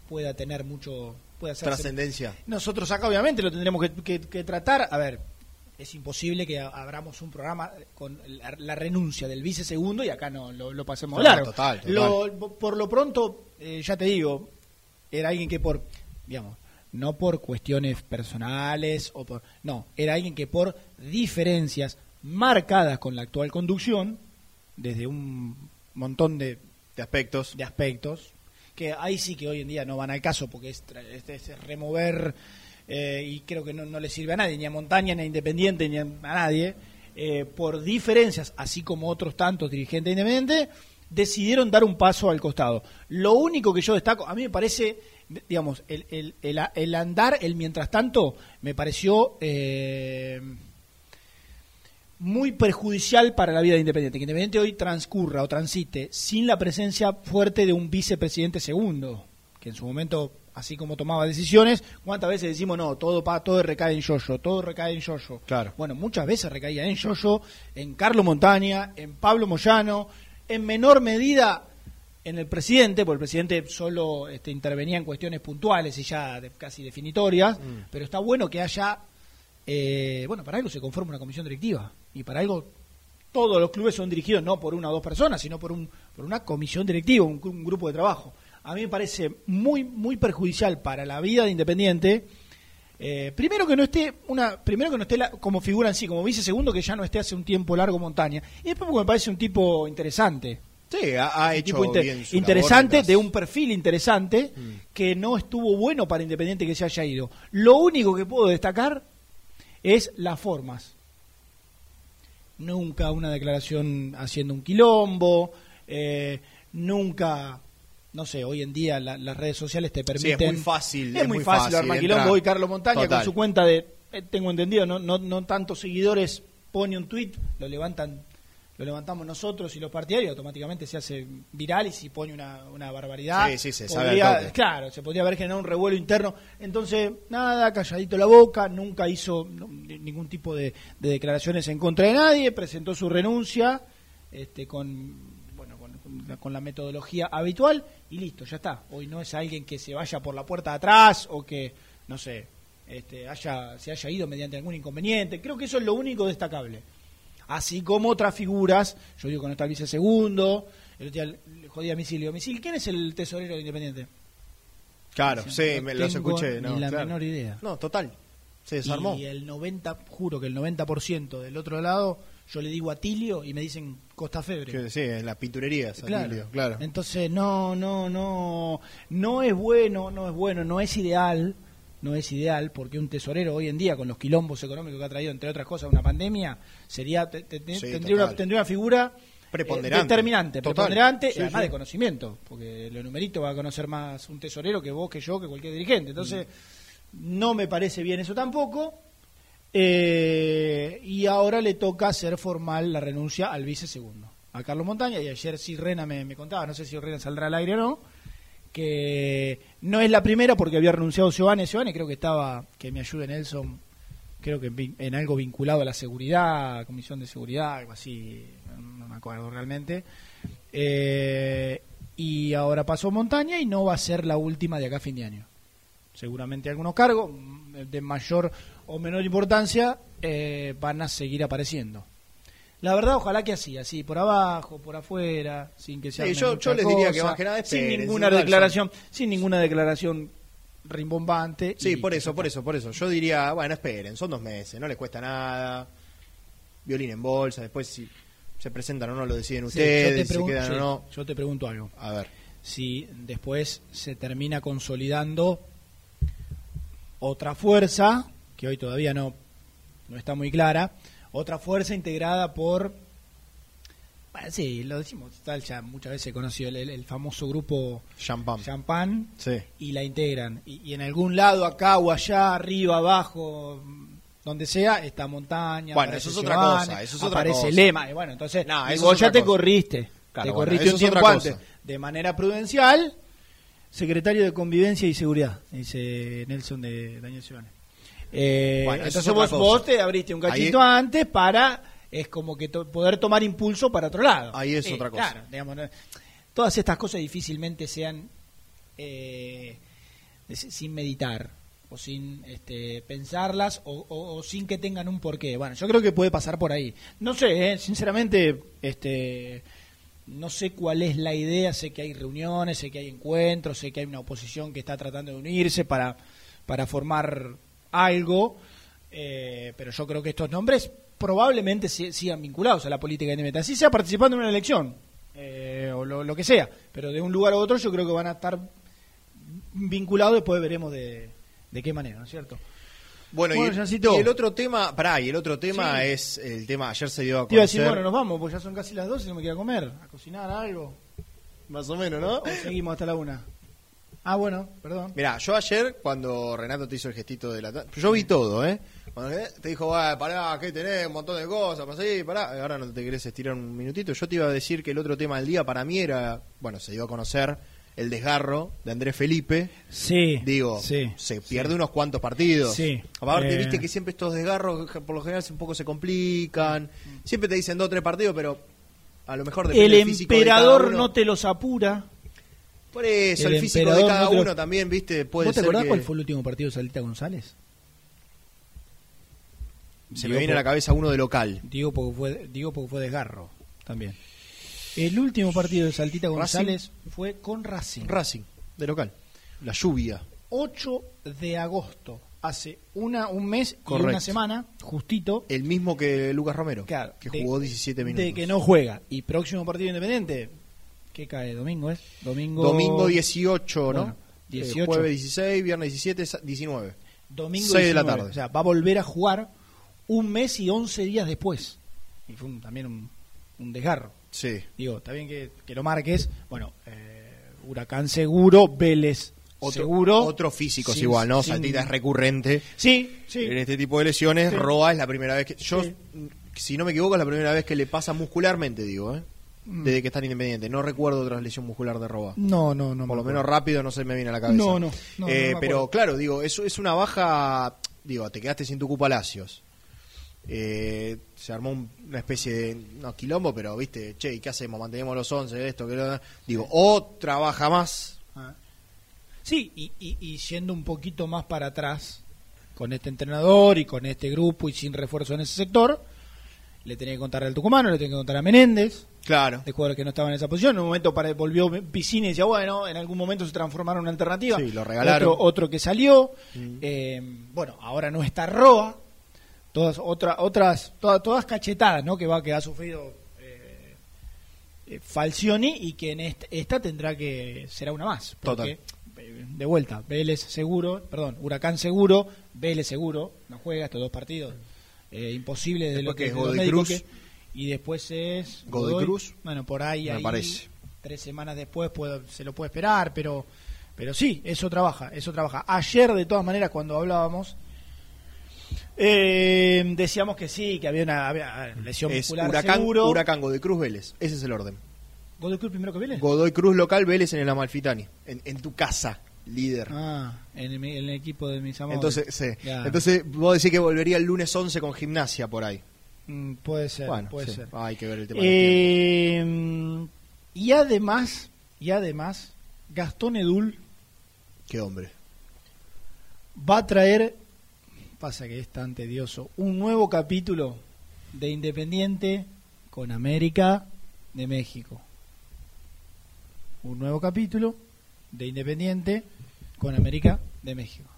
pueda tener mucho... Hacerse- Trascendencia. nosotros acá obviamente lo tendremos que, que- que tratar. A ver, es imposible que abramos un programa con la, la renuncia del vice segundo y acá no lo, lo pasemos No, largo. total, total. Lo- por lo pronto, eh, ya te digo, era alguien que por, digamos, no por cuestiones personales o por, no, era alguien que por diferencias marcadas con la actual conducción, desde un montón de De aspectos. de aspectos que ahí sí que hoy en día no van al caso porque es, es- es remover eh, y creo que no, no le sirve a nadie, ni a Montaña, ni a Independiente, ni a, nadie, eh, por diferencias, así como otros tantos dirigentes independientes, decidieron dar un paso al costado. Lo único que yo destaco, a mí me parece, digamos, el, el, el, el andar, el mientras tanto, me pareció... eh, muy perjudicial para la vida de Independiente. Que Independiente hoy transcurra o transite sin la presencia fuerte de un vicepresidente segundo, que en su momento, así como tomaba decisiones, ¿cuántas veces decimos no? Todo pa, todo recae en Yoyo, todo recae en Yoyo. Claro. Bueno, muchas veces recaía en Yoyo, en Carlos Montaña, en Pablo Moyano, en menor medida en el presidente, porque el presidente solo este, intervenía en cuestiones puntuales y ya de- casi definitorias, pero está bueno que haya, eh, bueno, para algo se conforma una comisión directiva y para algo todos los clubes son dirigidos no por una o dos personas, sino por, un, por una comisión directiva, un, un grupo de trabajo. A mí me parece muy, muy perjudicial para la vida de Independiente. eh, primero que no esté una, primero que no esté la- como figura en sí, como vice segundo que ya no esté hace un tiempo largo montaña. Y después porque me parece un tipo interesante. Sí, ha, hecho tipo inter- bien su interesante, labor de un perfil interesante, Mm. que no estuvo bueno para Independiente que se haya ido. Lo único que puedo destacar es las formas. Nunca una declaración haciendo un quilombo, eh, nunca, no sé, hoy en día la- las redes sociales te Sí, permiten... es muy fácil. Es muy fácil armar quilombo. Hoy Carlos Montaña Total. con su cuenta de, eh, tengo entendido, no, no, no tantos seguidores, pone un tweet, lo levantan lo levantamos nosotros y los partidarios, automáticamente se hace viral y si pone una, una barbaridad. Sí, sí, se sabe podría- al toque. Claro, se podría haber generado un revuelo interno. Entonces, nada, calladito la boca, nunca hizo no, ningún tipo de, de declaraciones en contra de nadie, presentó su renuncia este, con, con, la, la metodología habitual y listo, ya está. Hoy no es alguien que se vaya por la puerta de atrás o que, no sé, este, haya, se haya ido mediante algún inconveniente. Creo que eso es lo único destacable. Así como otras figuras, yo digo que no está el vicesegundo, el otro día le jodía a Misil, digo, Misil, ¿quién es el tesorero de Independiente? Claro, sí, me los escuché. ni No, la claro. menor idea. No, total. Se desarmó. Y el 90, juro que el 90% del otro lado, yo le digo Atilio y me dicen Costa Febre. Que Sí, en las pinturerías, Atilio, claro. Entonces, no, no, no, no es bueno, no es bueno, no es ideal, no es ideal, porque un tesorero hoy en día, con los quilombos económicos que ha traído, entre otras cosas, una pandemia, sería te- te- te- Sí, tendría, una, tendría una figura eh, Preponderante. determinante, Total. preponderante, Sí, además sí. de conocimiento, porque lo numerito va a conocer más un tesorero que vos, que yo, que cualquier dirigente. Entonces, no me parece bien eso tampoco. Eh, y ahora le toca hacer formal la renuncia al vice segundo, a Carlos Montaña. Y ayer sí Rena me, me contaba, no sé si Rena saldrá al aire o no, que no es la primera porque había renunciado Giovanni. Giovanni creo que estaba, que me ayude Nelson, creo que en, algo vinculado a la seguridad, comisión de seguridad, algo así, no, me acuerdo realmente. Eh, y ahora pasó Montaña y no va a ser la última de acá a fin de año seguramente algunos cargos de mayor o menor importancia eh, van a seguir apareciendo. La verdad, ojalá que así, así, por abajo, por afuera, sin que sea. Sí, yo- yo les diría que más que nada sin esperen, ninguna sin declaración, sin ninguna declaración rimbombante. Sí, y- por eso, por eso, por eso. Yo diría, bueno, esperen, son dos meses, no les cuesta nada. Violín en bolsa, después si se presentan o no lo deciden Sí, ustedes, te si quedan sí, o no. yo te pregunto algo. A ver. si después se termina consolidando otra fuerza, que hoy todavía no, no está muy clara, otra fuerza integrada por, bueno, sí, lo decimos, tal ya muchas veces conocido el, famoso grupo Champán. Champán, Sí. y la integran. Y, y en algún lado, acá o allá, arriba, abajo, donde sea, está montaña. Bueno, eso es otra Giovanni, cosa, eso es otra aparece cosa. Lema. Y bueno, entonces, No, eso es ya te cosa. corriste. Claro, te corriste un tiempo antes. De manera prudencial, secretario de Convivencia y Seguridad, dice Nelson de Daniel Giovanni. Eh, Bueno, entonces vos, vos te abriste un cachito Ahí- antes para es como que to- poder tomar impulso para otro lado. Ahí es Sí, otra cosa. Claro, digamos, no- todas estas cosas difícilmente sean eh, sin meditar o sin este, pensarlas o, o- o sin que tengan un porqué. Bueno, yo creo que puede pasar por ahí. No sé, eh, sinceramente, este, no sé cuál es la idea. Sé que hay reuniones, sé que hay encuentros, sé que hay una oposición que está tratando de unirse para, para formar algo. eh, pero yo creo que estos nombres probablemente si- sigan vinculados a la política independiente. Así sea participando en una elección eh, o lo, lo que sea. Pero de un lugar a otro yo creo que van a estar vinculados. Después veremos de, de qué manera, ¿no es cierto? Bueno, Bueno, y, y el otro tema, pará, y el otro tema Sí. es el tema, ayer se dio a Te iba a conocer. decir, bueno, nos vamos, pues ya son casi las 12 y no me queda comer, a cocinar algo. Más o menos, ¿no? O seguimos hasta la una. Ah, bueno, perdón. Mirá, yo ayer, cuando Renato te hizo el gestito de la... Yo vi todo, ¿eh? Cuando te dijo, "Ah, pará, que tenés un montón de cosas, para seguir, pará. Ahora no te querés estirar un minutito. Yo te iba a decir que el otro tema del día para mí era, bueno, se dio a conocer el desgarro de Andrés Felipe. Sí. Digo, sí. se pierde unos cuantos partidos. Sí. Aparte, Eh. viste que siempre estos desgarros por lo general un poco se complican. Siempre te dicen dos o tres partidos, pero a lo mejor El de emperador no te los apura. Por eso, el el, físico de cada no te lo- uno también, viste, puede ¿Vos te ser acordás que- cuál fue el último partido de Salita González? Se Digo me viene a la cabeza uno de local. Digo porque fue, digo porque fue desgarro también. El último partido de Saltita González fue con Racing. Racing, de local. La lluvia. 8 de agosto. Hace una, un mes y una semana, justito, El mismo que Lucas Romero, Claro, que de- jugó 17 minutos. de que no juega. Y próximo partido independiente, ¿qué cae? ¿Domingo es? Domingo, Domingo 18, ¿no? Bueno, 18. Eh, jueves 16, viernes 17, sa- 19. Domingo 6 de la 19. tarde. O sea, va a volver a jugar un mes y 11 días después. Y fue un- también un, un desgarro. Sí. Digo, está bien que, que lo marques. Bueno, eh, Huracán seguro, Vélez Otro, seguro. Otros físicos Sin- igual, ¿no? sin- Saltita es recurrente. Sí, sí. En este tipo de lesiones, Sí. Roa es la primera vez que. Yo, Sí. si no me equivoco, es la primera vez que le pasa muscularmente, digo, ¿eh? Mm. Desde que está en Independiente. No recuerdo otra lesión muscular de Roa. No, no, no. Por me lo menos rápido no se me viene a la cabeza. No, no, no, Eh, no pero claro, digo, eso es una baja. Digo, te quedaste sin tu Palacios. Eh, se armó un- una especie de. No, quilombo, pero viste, che, ¿y qué hacemos? Mantenemos los 11, esto, que lo. Digo, o trabaja más. Ah. Sí, y, y, y yendo un poquito más para atrás con este entrenador y con este grupo y sin refuerzo en ese sector, le tenía que contar al Tucumano, le tenía que contar a Menéndez, Claro. de jugadores que no estaban en esa posición. En un momento para, volvió Piscina y decía, bueno, en algún momento se transformaron en una alternativa. Sí, lo regalaron. Otro, otro que salió. Mm. Eh, bueno, ahora no está Roa. Todas, otra, otras, todas, todas cachetadas ¿no? que, va, que ha sufrido eh, eh, Falcioni y que en est- esta tendrá que será una más. Porque, eh, de vuelta, Vélez seguro, perdón, Huracán seguro, Vélez seguro, no juega estos dos partidos. Imposible Después lo que, que es y después es Godoy Cruz. Bueno, por ahí, Me ahí, parece. tres semanas después puedo- se lo puede esperar, pero pero sí, eso trabaja, eso trabaja. Ayer, de todas maneras, cuando hablábamos, eh, decíamos que sí, que había una había lesión Es muscular Huracán, seguro. Huracán, Godoy Cruz, Vélez. Ese es el orden. ¿Godoy Cruz primero que Vélez? Godoy Cruz local, Vélez en el Amalfitani. En, en tu casa, líder. Ah, en el, en el equipo de mis amores. Entonces, sí. Entonces, vos decís que volvería el lunes 11 con gimnasia por ahí. Mm, puede ser, bueno, puede sí. ser. Ah, hay que ver el tema. Eh, y además, y además, Gastón Edul Qué hombre. va a traer, pasa que es tan tedioso, un nuevo capítulo de Independiente con América de México. Un nuevo capítulo de Independiente con América de México.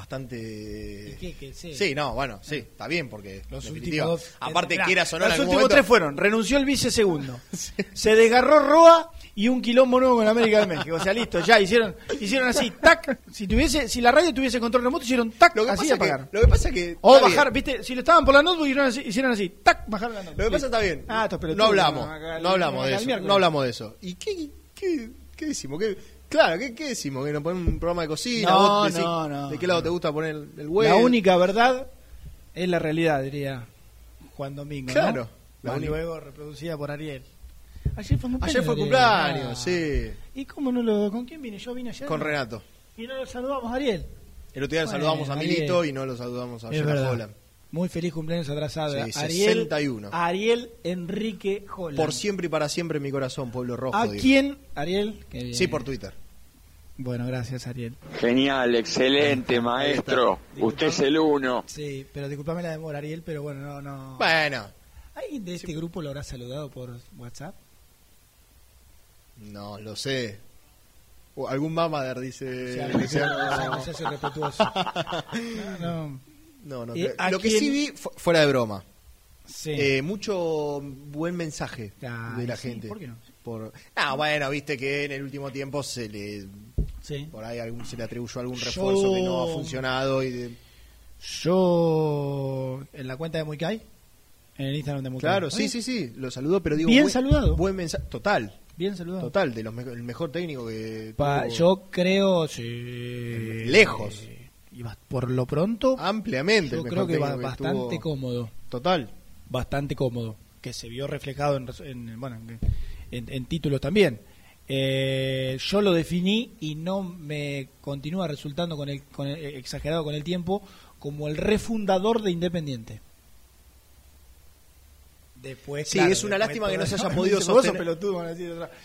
Bastante. ¿Y qué? Que sí. Sí, no, bueno, sí, está bien porque. Los últimos. Aparte, Mirá, quieras o no, en Los últimos momento- tres fueron: renunció el vice segundo, se desgarró Roa y un quilombo nuevo con América de México. O sea, listo, ya hicieron hicieron así, tac. Si tuviese si la radio tuviese control remoto, hicieron tac, Lo que, así que, lo que pasa es que. O bajar, bien. viste, si lo estaban por la notebook hicieron así, hicieron así, tac, bajaron la notebook. Lo que pasa está bien. Ah, estos pelotudos, no hablamos, no hablamos de eso. No hablamos de eso. ¿Y qué, qué, qué decimos? ¿Qué, claro, ¿qué, ¿qué decimos? ¿Que nos ponen un programa de cocina? No, ¿Vos decís no, no, ¿De qué lado te gusta poner el, huevo? La única verdad es la realidad, diría Juan Domingo. Claro, la única. luego reproducida por Ariel. Ayer fue cumpleaños. Ayer fue cumpleaños, Ah. sí. ¿Y cómo no lo.? ¿Con quién vine? Yo vine ayer. Con. Renato. Y no lo saludamos a Ariel. El otro día Bueno, saludamos a Ariel. Milito y no lo saludamos a. Holland. Muy feliz cumpleaños atrasado. Sí, Ariel, 61. Ariel Enrique Holland. Por siempre y para siempre en mi corazón, pueblo rojo. ¿A digo. quién? Ariel. Qué bien. Sí, por Twitter. Bueno, gracias, Ariel. Genial, excelente, maestro. Usted es el uno. Sí, pero disculpame la demora, Ariel, pero bueno, no, no. Bueno, ¿Alguien de este grupo lo habrá saludado por WhatsApp? no lo sé. O algún mamader dice. Que sea- no irrespetuoso. No, no. No, no. Eh, ¿a lo que sí vi, fu- fuera de broma, Sí. eh, mucho buen mensaje Ah, de la sí, gente. ¿por qué no? Por... Ah, bueno, viste que en el último tiempo se le Sí. por ahí algún, se le atribuyó algún Yo- refuerzo que no ha funcionado y de... Yo, en la cuenta de Muicay, en el Instagram de Muicay. Claro, sí, sí, sí, lo saludo, pero digo Bien buen, saludado. Buen mensaje, total, Bien saludado. total, de los me- el mejor técnico que Pa- tuvo yo creo, sí. Lejos. Y por lo pronto, ampliamente yo creo que va bastante cómodo. Total. Bastante cómodo. Que se vio reflejado en, en- bueno, en, títulos también. Eh, yo lo definí y no me continúa resultando con el, con el- exagerado con el tiempo como el refundador de Independiente. Después, Sí, claro, es una lástima que no se haya podido sostener- pelotudo.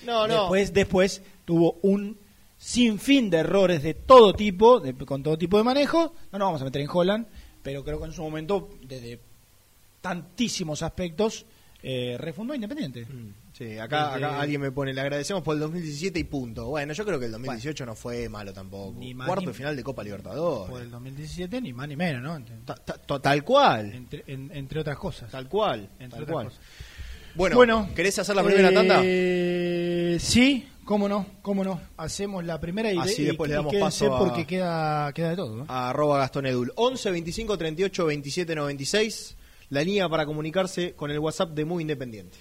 No, no. Después, después tuvo un sinfín de errores de todo tipo, de- con todo tipo de manejo. No nos vamos a meter en Holland, pero creo que en su momento, desde tantísimos aspectos, eh, refundó Independiente. Sí, acá, Desde- acá alguien me pone, le agradecemos por el 2017 y punto. Bueno, yo creo que el 2018 no fue malo tampoco. Ni más Cuarto ni- final de Copa Libertadores. Por el 2017, ni más ni menos, ¿no? Ta- tal cual. entre- en- entre otras cosas. Tal cual. Entre tal otras cual. cosas. Bueno, Bueno, ¿querés hacer la primera tanda? Eh, sí, cómo no, cómo no. Hacemos la primera y, Así y- después le damos paso a- porque queda, queda de todo. a arroba Gastón Edul. 11 25 38 27 96. La línea para comunicarse con el WhatsApp de Muy Independiente.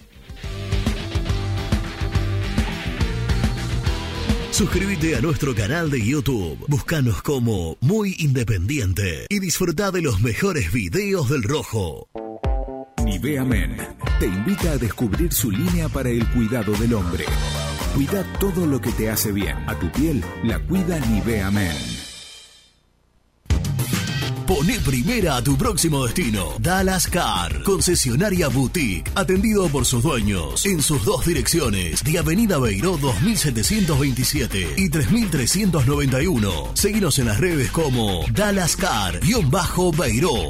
Suscríbete a nuestro canal de YouTube. Búscanos como Muy Independiente y disfruta de los mejores videos del Rojo. Nivea Men te invita a descubrir su línea para el cuidado del hombre. Cuida todo lo que te hace bien. A tu piel la cuida Nivea Men. Poné primera a tu próximo destino. Dallas Car, concesionaria boutique, atendido por sus dueños en sus dos direcciones, de Avenida Beiró 2727 y 3391. Seguinos en las redes como Dallas Car-Beiró.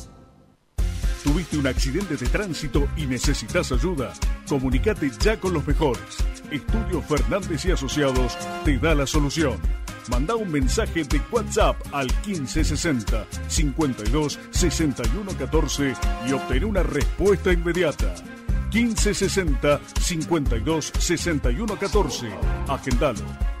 ¿Tuviste un accidente de tránsito y necesitas ayuda? Comunicate ya con los mejores. Estudio Fernández y Asociados te da la solución. Manda un mensaje de WhatsApp al 1560 52 61 14 y obtén una respuesta inmediata. 1560 52 61 14. Agendalo.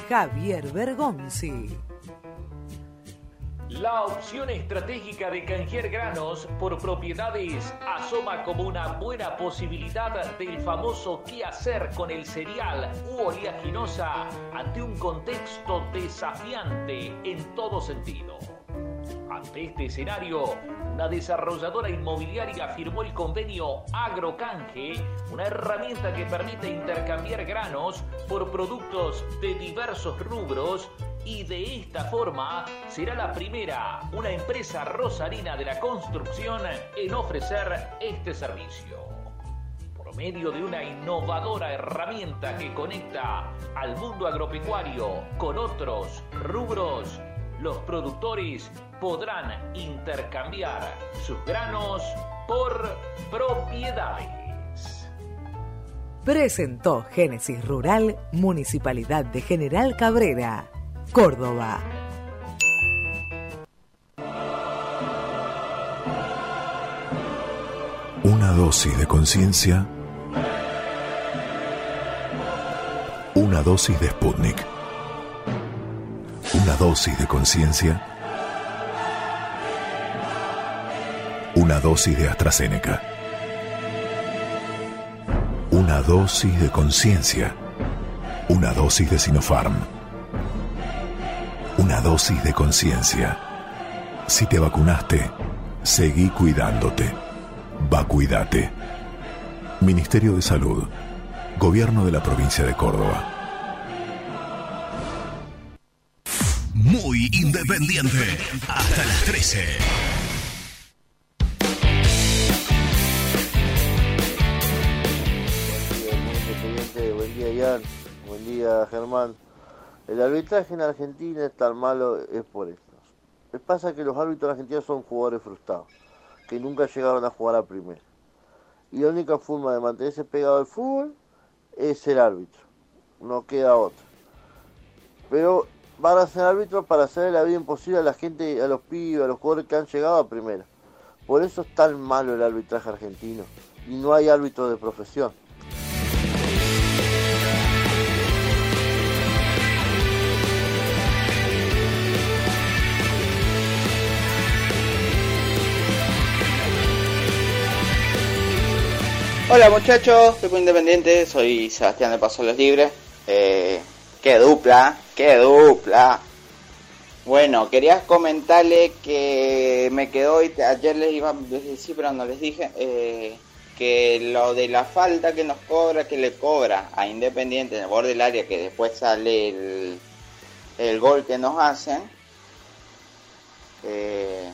Javier Bergonzi. La opción estratégica de canjear granos por propiedades asoma como una buena posibilidad del famoso qué hacer con el cereal u oleaginosa ante un contexto desafiante en todo sentido. Ante este escenario, una desarrolladora inmobiliaria firmó el convenio Agrocanje, una herramienta que permite intercambiar granos por productos de diversos rubros y de esta forma será la primera, una empresa rosarina de la construcción en ofrecer este servicio. Por medio de una innovadora herramienta que conecta al mundo agropecuario con otros rubros, los productores podrán intercambiar sus granos por propiedades. Presentó Génesis Rural, Municipalidad de General Cabrera, Córdoba. Una dosis de conciencia. Una dosis de Sputnik. Una dosis de conciencia. Una dosis de AstraZeneca. Una dosis de conciencia. Una dosis de Sinopharm. Una dosis de conciencia. Si te vacunaste, seguí cuidándote. Vacuídate. Ministerio de Salud. Gobierno de la provincia de Córdoba. Muy independiente. Hasta las 13. Buen día Germán. El arbitraje en Argentina es tan malo es por esto. Me pasa que los árbitros argentinos son jugadores frustrados, que nunca llegaron a jugar a primera. Y la única forma de mantenerse pegado al fútbol es ser árbitro, no queda otra. Pero van a ser árbitros para hacer la vida imposible a la gente, a los pibes, a los jugadores que han llegado a primera. Por eso es tan malo el arbitraje argentino. Y no hay árbitros de profesión. Hola muchachos, soy Independiente, soy Sebastián de Paso Los Libres. Eh, qué dupla, qué dupla. Bueno, quería comentarle que me quedó, y ayer les iba a decir, pero no les dije, eh, que lo de la falta que nos cobra, que le cobra a Independiente en el borde del área, que después sale el, el gol que nos hacen, eh,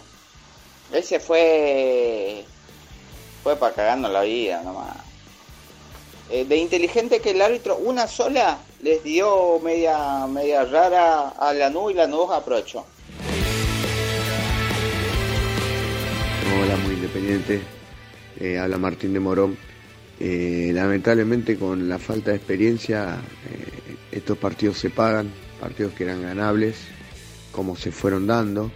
ese fue fue para cagarnos la vida nomás. Eh, de inteligente que el árbitro una sola les dio media media rara a Lanús y Lanús aprovechó. Hola, muy independiente. Eh, habla Martín de Morón. Eh, lamentablemente con la falta de experiencia eh, estos partidos se pagan, partidos que eran ganables, como se fueron dando,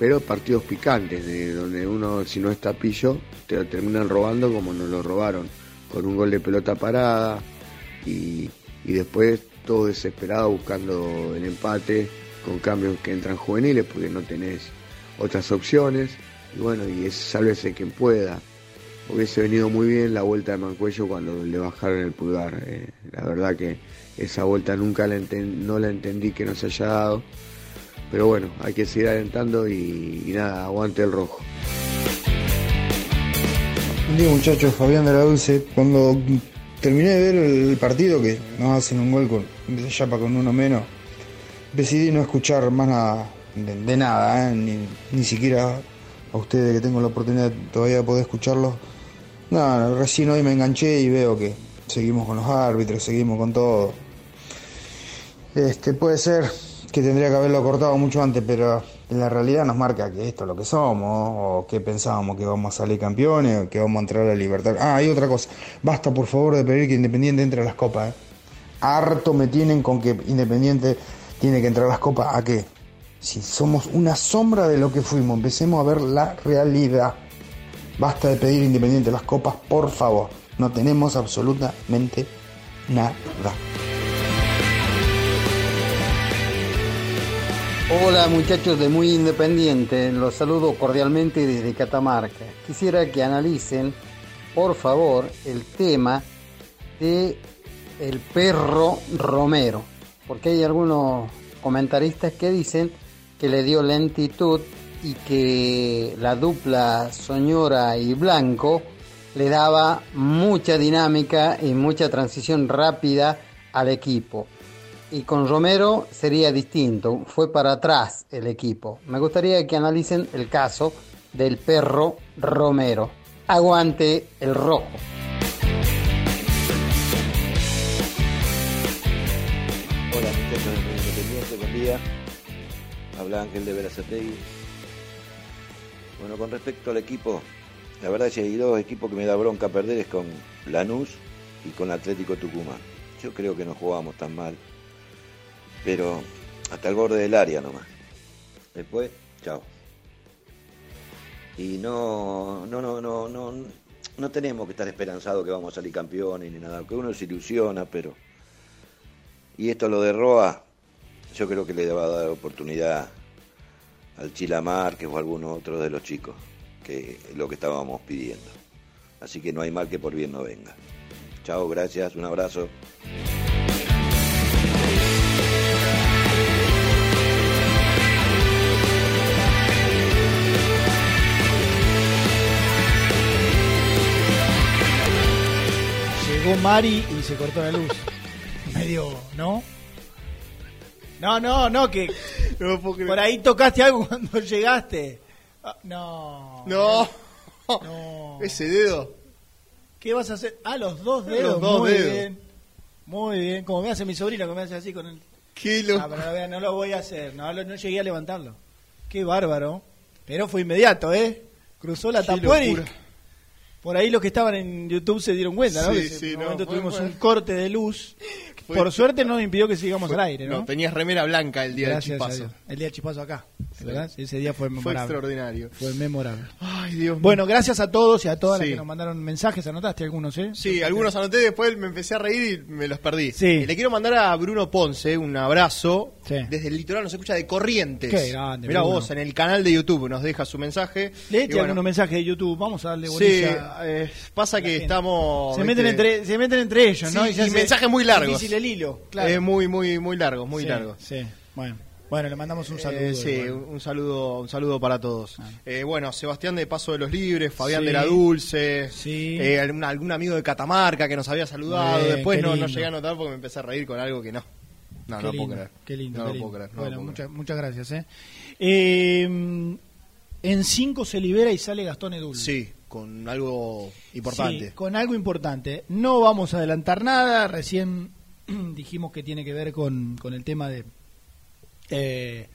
pero partidos picantes, de donde uno si no está pillo te lo terminan robando como nos lo robaron, con un gol de pelota parada y, y después todo desesperado buscando el empate con cambios que entran juveniles porque no tenés otras opciones y bueno, y es sálvese quien pueda. Hubiese venido muy bien la vuelta de Mancuello cuando le bajaron el pulgar. eh, la verdad que esa vuelta nunca la enten- no la entendí que no se haya dado. Pero bueno, hay que seguir alentando y, y nada, aguante el rojo. Buen día muchachos, Fabián de la Dulce. Cuando terminé de ver el partido que nos hacen un gol con de Chapa con uno menos, decidí no escuchar más nada de, nada, ¿eh? ni, ni siquiera a ustedes que tengo la oportunidad todavía de poder escucharlos. Nada, recién hoy me enganché y veo que seguimos con los árbitros, seguimos con todo. Este puede ser que tendría que haberlo cortado mucho antes, pero la realidad nos marca que esto es lo que somos, o que pensábamos que vamos a salir campeones, o que vamos a entrar a la libertad. Ah, hay otra cosa. Basta por favor de pedir que Independiente entre a las copas. ¿eh? Harto me tienen con que Independiente tiene que entrar a las copas. ¿A qué? Si somos una sombra de lo que fuimos, empecemos a ver la realidad. Basta de pedir Independiente las copas, por favor. No tenemos absolutamente nada. Hola muchachos de Muy Independiente, los saludo cordialmente desde Catamarca. Quisiera que analicen, por favor, el tema de el perro Romero, porque hay algunos comentaristas que dicen que le dio lentitud y que la dupla Soñora y Blanco le daba mucha dinámica y mucha transición rápida al equipo y con Romero sería distinto, fue para atrás el equipo. Me gustaría que analicen el caso del perro Romero. Aguante el rojo. Hola de Independiente, buen día. Habla Ángel de Verazategui. Bueno, con respecto al equipo, la verdad es que hay dos equipos que me da bronca perder es con Lanús y con Atlético Tucumán. Yo creo que no jugamos tan mal, pero hasta el borde del área nomás. Después, chao. Y no, no, no, no, no, no tenemos que estar esperanzados que vamos a salir campeones ni nada, que uno se ilusiona, pero... Y esto lo de Roa, yo creo que le va a dar oportunidad al Chila Márquez o a alguno otro de los chicos, que es lo que estábamos pidiendo. Así que no hay mal que por bien no venga. Chao, gracias, un abrazo. Llegó Mari y se cortó la luz. Medio, ¿no? No, no, no, que por ahí tocaste algo cuando llegaste. Ah, no. No. No. Ese dedo. ¿Qué vas a hacer? Ah, los dos dedos. Los dos Muy dedos. bien. Muy bien. Como me hace mi sobrino, que me hace así con el. Qué lo- Ah, pero no, no lo voy a hacer. No, no llegué a levantarlo. Qué bárbaro. Pero fue inmediato, ¿eh? Cruzó la tapuera y. Por ahí los que estaban en YouTube se dieron cuenta, ¿no? Sí, Que sí, en un momento tuvimos un corte de luz. Fue- Por suerte no nos impidió que sigamos al aire, ¿no? No, tenías remera blanca el día Gracias del chispazo. El día del chispazo acá. ¿verdad? Ese día fue Fue memorable. extraordinario. Fue memorable. Ay, Dios. Bueno, gracias a todos y a todas las Sí. que nos mandaron mensajes. Anotaste algunos, ¿eh? Sí, algunos anoté, después me empecé a reír y me los perdí. Sí. Y le quiero mandar a Bruno Ponce un abrazo. Sí. Desde el litoral nos escucha de Corrientes. Qué grande, Mirá Bruno. vos, en el canal de YouTube nos deja su mensaje. Leete bueno, algunos mensajes de YouTube. Vamos a darle Sí, eh, pasa que estamos... se, meten entre, se meten entre ellos, ¿no? Y mensajes muy largos. El hilo, claro. Eh, muy, muy, muy largos, muy Sí, largos. Sí, bueno. Bueno, le mandamos un saludo. Eh, sí, igual. un saludo, un saludo para todos. Eh, bueno, Sebastián de Paso de los Libres, Fabián Sí. de la Dulce, Sí. eh, algún, algún amigo de Catamarca que nos había saludado. Después no, no llegué a notar porque me empecé a reír con algo que no. No, qué no lindo, puedo creer. Qué lindo, No qué lo lindo. puedo creer. no bueno, puedo muchas, muchas gracias. ¿eh? Eh, en 5 se libera y sale Gastón Edul. Sí, con algo importante. Sí, con algo importante. No vamos a adelantar nada. Recién dijimos que tiene que ver con, con el tema de, eh,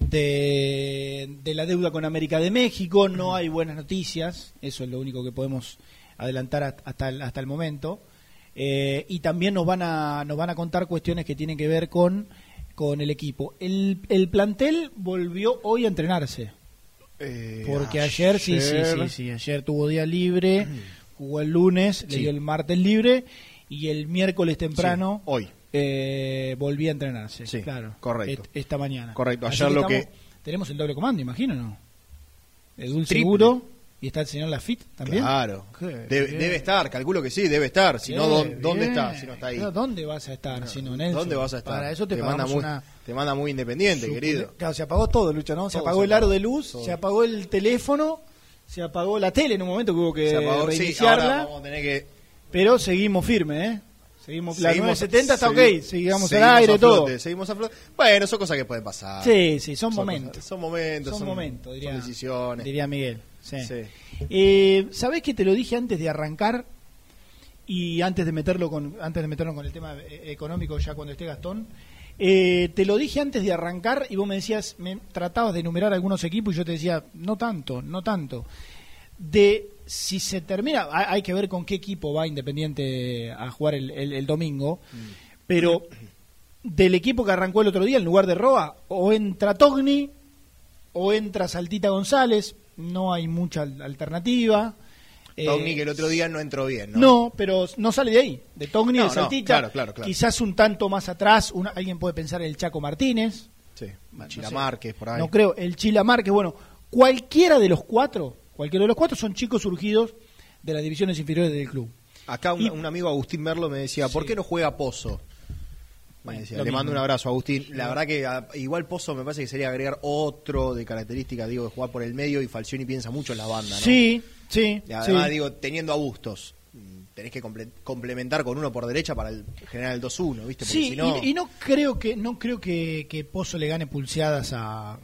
de, de la deuda con América de México. No hay buenas noticias. Eso es lo único que podemos adelantar hasta- el, hasta el momento. Eh, y también nos van a nos van a contar cuestiones que tienen que ver con, con el equipo. El, el plantel volvió hoy a entrenarse. Eh, Porque ayer, sí, sí, sí, sí, ayer tuvo día libre, jugó el lunes, le Sí. dio el martes libre y el miércoles temprano Sí, hoy. eh, volví a entrenarse. Sí, claro, correcto. et- esta mañana. Correcto, ayer lo estamos- que- Tenemos el doble comando, imagino, ¿no? Edul seguro y está el señor Lafitte también. Claro. Debe, estar, calculo que sí, debe estar. Si no, ¿dónde, bien. está? Si no está ahí. Pero ¿Dónde vas a estar, si no, Nelson? ¿Dónde vas a estar? Para eso te, manda muy, una... te manda muy independiente, querido. Claro, se apagó todo, Lucho, ¿no? Se Todo apagó se el aro de luz, todo. se apagó el teléfono, se apagó la tele en un momento que hubo que Se apagó, sí, reiniciarla. ahora vamos a tener que Pero seguimos firmes, ¿eh? Seguimos, la Seguimos- 970 está segui- ok, al seguimos aire, a todo. Seguimos a flote. Bueno, son cosas que pueden pasar. Sí, sí, son, Son momentos. cosas- son momentos, Son, momentos, diría, son decisiones. diría Miguel. Sí. Sí. Eh, ¿Sabés que te lo dije antes de arrancar y antes de meterlo con antes de meterlo con el tema eh, económico ya cuando esté Gastón? Eh, te lo dije antes de arrancar y vos me decías, me tratabas de enumerar algunos equipos y yo te decía, no tanto, no tanto. De si se termina, hay, que ver con qué equipo va Independiente a jugar el, el- el domingo, pero del equipo que arrancó el otro día en lugar de Roa, o entra Togni, o entra Saltita González, no hay mucha al- alternativa. Eh, Togni que el otro día no entró bien, ¿no? no, pero no sale de ahí, de Togni, No, de no, Saltita. claro, claro, claro. Quizás un tanto más atrás, una- alguien puede pensar en el Chaco Martínez. Sí, no Chila sé. Márquez, por ahí. No creo, el Chilamar, que bueno, cualquiera de los cuatro, cualquiera de los cuatro son chicos surgidos de las divisiones inferiores del club. Acá un, un amigo Agustín Merlo me decía, ¿por qué no juega Pozo? Me decía, lo le mando un abrazo, Agustín. La verdad que a- igual Pozo me parece que sería agregar otro de características, digo, de jugar por el medio y Falcioni piensa mucho en la banda, ¿no? Sí, sí. Y además, sí. digo, teniendo a Bustos, mm, tenés que comple- complementar con uno por derecha para el, generar el 2-1, ¿viste? Porque Sí, si no... y, y no creo que no creo que, que Pozo le gane pulseadas a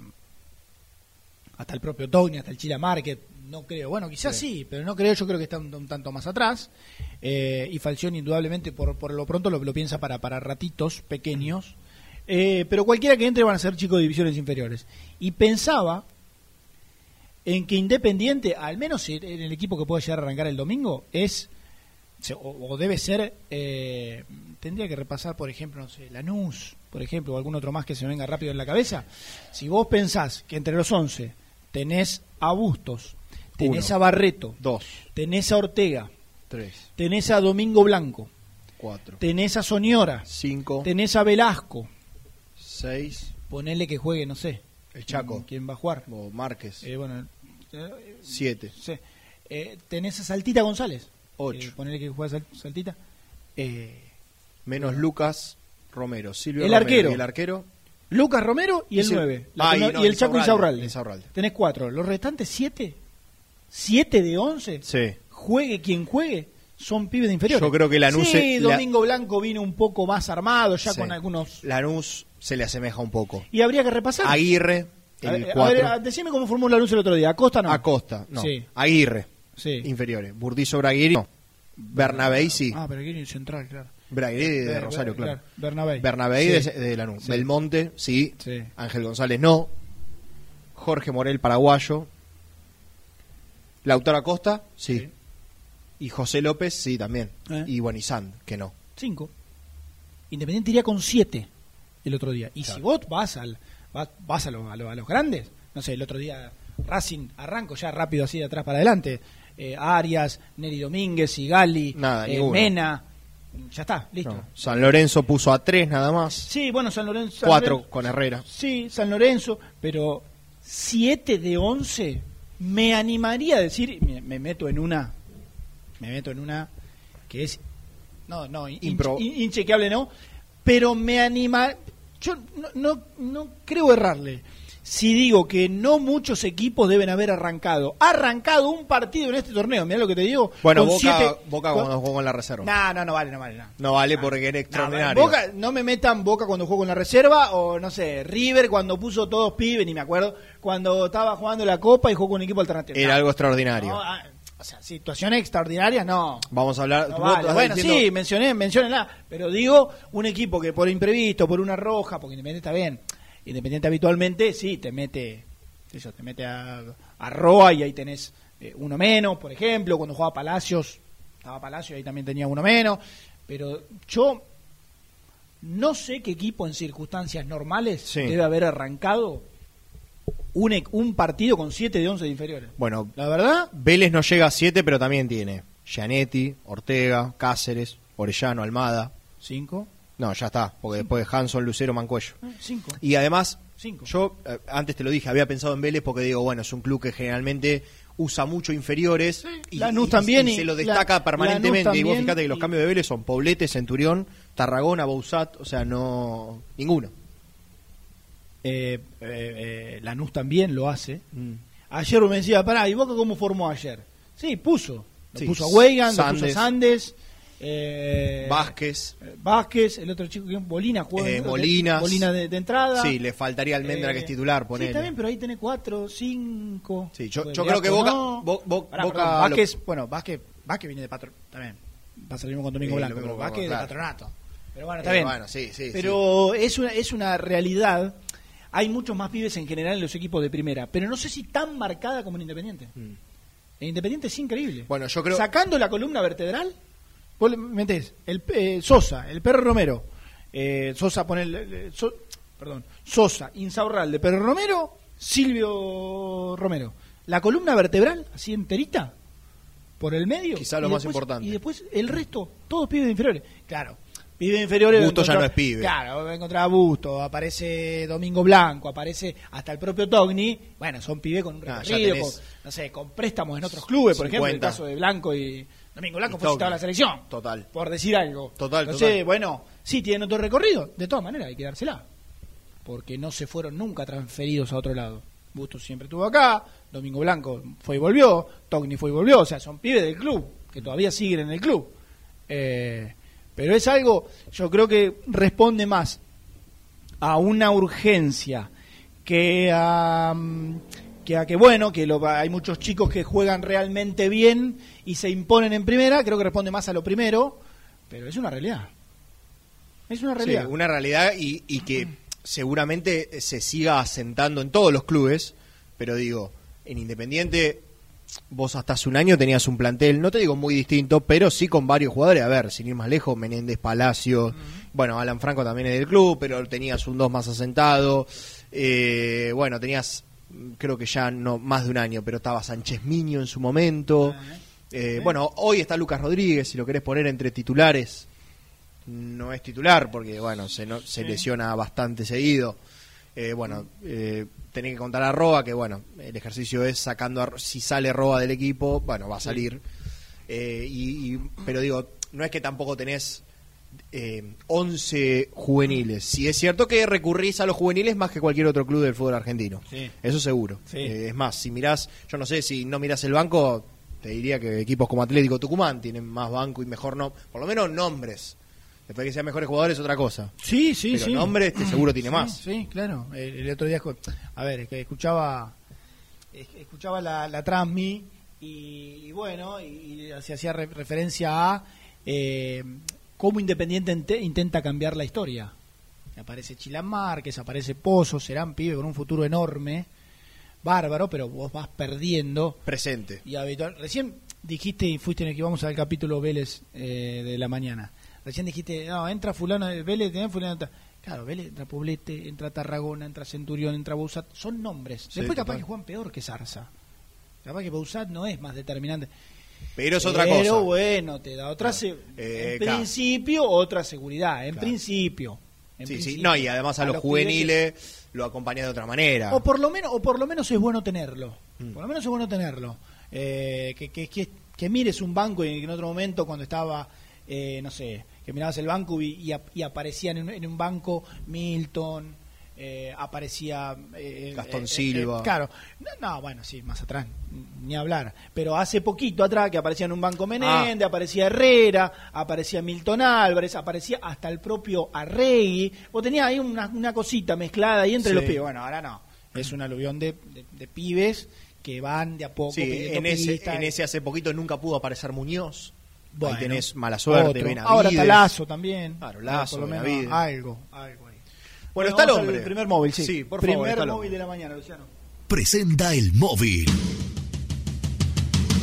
hasta el propio Togni, hasta el Chila Market, no creo. Bueno, quizás sí, pero no creo, yo creo que está un, un tanto más atrás. Eh, y Falcioni indudablemente por, por lo pronto lo, lo piensa para, para ratitos pequeños. Eh, pero cualquiera que entre van a ser chicos de divisiones inferiores. Y pensaba en que Independiente, al menos en el equipo que puede llegar a arrancar el domingo, es o, o debe ser, eh, tendría que repasar, por ejemplo, no sé, Lanús, por ejemplo, o algún otro más que se me venga rápido en la cabeza. Si vos pensás que entre los 11 tenés a Bustos, tenés Uno. a Barreto, Dos, tenés a Ortega, tres, tenés a Domingo Blanco, cuatro, tenés a Soñora, cinco, tenés a Velasco, seis, ponele que juegue, no sé, el Chaco, quién va a jugar. o Márquez, Eh, bueno, eh, siete. Eh, tenés a Saltita González, ocho, ponele que juega Sal- Saltita. Menos Lucas Romero, Silvio El Romero, arquero. y el arquero, Lucas Romero y el Sil- 9. Ah, y el Chaco. Insaurralde. Tenés cuatro. Los restantes siete, siete de once, sí, juegue quien juegue, son pibes de inferiores. Yo creo que Lanús Sí, se- la- Domingo Blanco vino un poco más armado, ya Sí. con algunos... Lanús se le asemeja un poco. Y habría que repasar. Aguirre, A el ver, a cuatro, ver, a- decime cómo formó Lanús el otro día. Acosta no. Acosta, no, Sí. Aguirre, Sí. inferiores, Burdizo Braguiri, no. Bernabéi sí, Ah, aquí en el central, claro. Braguiri de Rosario, claro. Bernabéi. Bernabéi Sí. de, de Lanús. Sí. Belmonte, sí. Sí. Ángel González, no. Jorge Morel, paraguayo. Lautaro Acosta, sí. Sí. Y José López, sí, también. Eh. Y Buenizand, que no. Cinco. Independiente iría con siete el otro día. Y Claro. si vos vas, al, vas, vas a, lo- a lo- a los grandes, no sé, el otro día Racing arranco ya rápido así de atrás para adelante. Eh, Arias, Neri Domínguez, Sigali, eh. Mena. Ya está, listo. No. San Lorenzo puso a tres nada más. Sí, bueno, San Lorenzo. San Cuatro Lorenzo- con Herrera. Sí, San Lorenzo, pero siete de once me animaría a decir, me, me meto en una, me meto en una que es, no, no, in- Impro- in- inchequeable no, pero me anima, yo no, no, no creo errarle. Si digo que no muchos equipos deben haber arrancado, arrancado un partido en este torneo, mira lo que te digo. Bueno, con Boca, siete- Boca con- cuando jugó en la reserva. No, no, no vale, no vale. No. No vale porque era extraordinario. Boca, no me metan Boca cuando jugó con la reserva o no sé, River cuando puso todos pibes, ni me acuerdo, cuando estaba jugando la Copa y jugó con un equipo alternativo. Era algo extraordinario. no, ah, o sea, situaciones extraordinarias no. Vamos a hablar. No vale. Bueno, diciendo- sí, mencioné, menciónenla, pero digo un equipo que por imprevisto, por una roja, porque Independiente está bien, Independiente habitualmente sí te mete, eso, te mete a, a Roa y ahí tenés eh, uno menos, por ejemplo, cuando jugaba Palacios, estaba Palacios ahí también tenía uno menos, pero yo no sé qué equipo en circunstancias normales Sí. debe haber arrancado un, e- un partido con 7 de 11 de inferiores. Bueno, La verdad, Vélez no llega a siete, pero también tiene Gianetti, Ortega, Cáceres, Orellano, Almada. 5, No, ya está, porque después Hanson, Lucero, Mancuello. 5, Y además, 5. yo eh, antes te lo dije, había pensado en Vélez porque digo, bueno, es un club que generalmente usa mucho inferiores y, Lanús y- también y y se lo la- destaca permanentemente. Y vos fíjate que los y- cambios de Vélez son Poblete, Centurión, Tarragona, Bouzat, o sea, no. ninguno. eh, eh, eh, Lanús también lo hace. Mm. Ayer me decía, pará, ¿y Boca cómo formó ayer? Sí, puso. Lo Sí, puso a Weigan, lo puso a Sandes. Eh, Vázquez. eh, Vázquez, el otro chico que Bolina juega. Eh, ¿no? Molinas. Bolina de, de entrada. Sí, le faltaría Almendra Eh, que es titular, Sí, ponele. está bien, pero ahí tenés cuatro, cinco. Sí, yo, Pues yo creo que Boca. no. Bo- Bo- Pará, Boca perdón, lo- bueno, Vázquez, Vázquez viene de patrón, también. Pasa lo mismo con Domingo Sí, Blanco, pero Vázquez claro. de patronato. Pero bueno, está Eh, bien. bueno, sí, sí, pero es una es una realidad. Hay muchos más pibes en general en los equipos de primera, pero no sé si tan marcada como en Independiente. En Independiente es increíble. Bueno, yo creo. Sacando la columna vertebral, vos le metés el, eh, Sosa, el Perro Romero, eh, Sosa pone el- el- So- perdón, Sosa, Insaurralde, Perro Romero, Silvio Romero. La columna vertebral, así enterita, por el medio. Quizá lo y más después- importante. Y después el resto, todos pibes inferiores. Claro, pibes inferiores. Busto ya no es pibe. Claro, va a encontrar a Busto, aparece Domingo Blanco, aparece hasta el propio Togni. Bueno, son pibes con un Ah, recorrido, con, no sé, con préstamos en otros clubes, por ejemplo, el 50. caso de Blanco y Domingo Blanco fue citado a la selección, Total. por decir algo. Total, Entonces, total. bueno, sí tienen otro recorrido, de todas maneras hay que dársela, porque no se fueron nunca transferidos a otro lado. Busto siempre estuvo acá, Domingo Blanco fue y volvió, Togni fue y volvió, o sea, son pibes del club, que todavía siguen en el club. Eh, pero es algo, yo creo que responde más a una urgencia que a, mm, que, a que bueno, que lo- hay muchos chicos que juegan realmente bien y se imponen en primera, creo que responde más a lo primero, pero es una realidad. Es una Sí, realidad. una realidad y, y que seguramente se siga asentando en todos los clubes, pero digo, en Independiente vos hasta hace un año tenías un plantel, no te digo muy distinto, pero sí con varios jugadores. A ver, sin ir más lejos, Menéndez Palacio, bueno, Alan Franco también es del club, pero tenías un 2 más asentado. Eh, bueno, tenías, creo que ya no más de un año, pero estaba Sánchez Miño en su momento. Eh, bueno, hoy está Lucas Rodríguez, si lo querés poner entre titulares. No es titular porque, bueno, se, no- se lesiona bastante seguido. Eh, bueno, eh, tenés que contar a Roa, que bueno, el ejercicio es sacando, a, si sale Roa del equipo, bueno, va a salir. Eh, y, y- pero digo, no es que tampoco tenés eh, 11 juveniles. Sí es cierto que recurrís a los juveniles más que cualquier otro club del fútbol argentino. Sí. Eso seguro. Sí. Eh, es más, si mirás, yo no sé, si no mirás el banco, te diría que equipos como Atlético Tucumán tienen más banco y mejor no, por lo menos nombres. Después que sean mejores jugadores es otra cosa. Sí, sí, Pero sí. nombres te seguro tiene Sí, más. Sí, claro. El, el otro día, a ver, es que escuchaba es- escuchaba la, la Transmi y, y bueno, y, y se hacía re- referencia a eh, cómo Independiente ente- intenta cambiar la historia. Aparece Chilán Márquez, aparece Pozo, serán pibe con un futuro enorme, bárbaro, pero vos vas perdiendo. Presente. Y habitual. Recién dijiste, y fuiste en el que vamos al capítulo Vélez eh, de la mañana. Recién dijiste, no, entra fulano de Vélez, tenés fulano entra. Claro, Vélez entra Poblete, entra Tarragona, entra Centurión, entra Bouzat. Son nombres. Sí, Después capaz total. que juegan peor que Zarza. Capaz que Bouzat no es más determinante. Pero es otra Pero cosa. bueno, te da otra... se- Eh, en claro. principio, otra seguridad. En Claro. principio. En Sí, sí. No, y además a, los, juveniles lo acompaña de otra manera. o por lo menos o por lo menos es bueno tenerlo Mm. por lo menos es bueno tenerlo Eh, que, que, que, que mires un banco y en otro momento cuando estaba eh, no sé que mirabas el banco y, y, y aparecían en, en un banco Milton eh, aparecía eh, Gastón eh, eh, Silva. eh, claro no, no, bueno sí más atrás ni hablar pero hace poquito atrás que aparecía en un banco Menéndez Ah. aparecía Herrera aparecía Milton Álvarez aparecía hasta el propio Arregui vos tenías ahí una, una cosita mezclada ahí entre Sí. los pibes bueno ahora no es un aluvión de, de- de pibes que van de a poco Sí, en ese, en ese hace poquito nunca pudo aparecer Muñoz. Bueno, Ahí tenés mala suerte, ahora está Lazo también Claro, Lazo, por lo menos algo algo. Bueno, está el hombre. primer móvil sí, Sí, por favor, primer móvil de la mañana Luciano Presenta el móvil.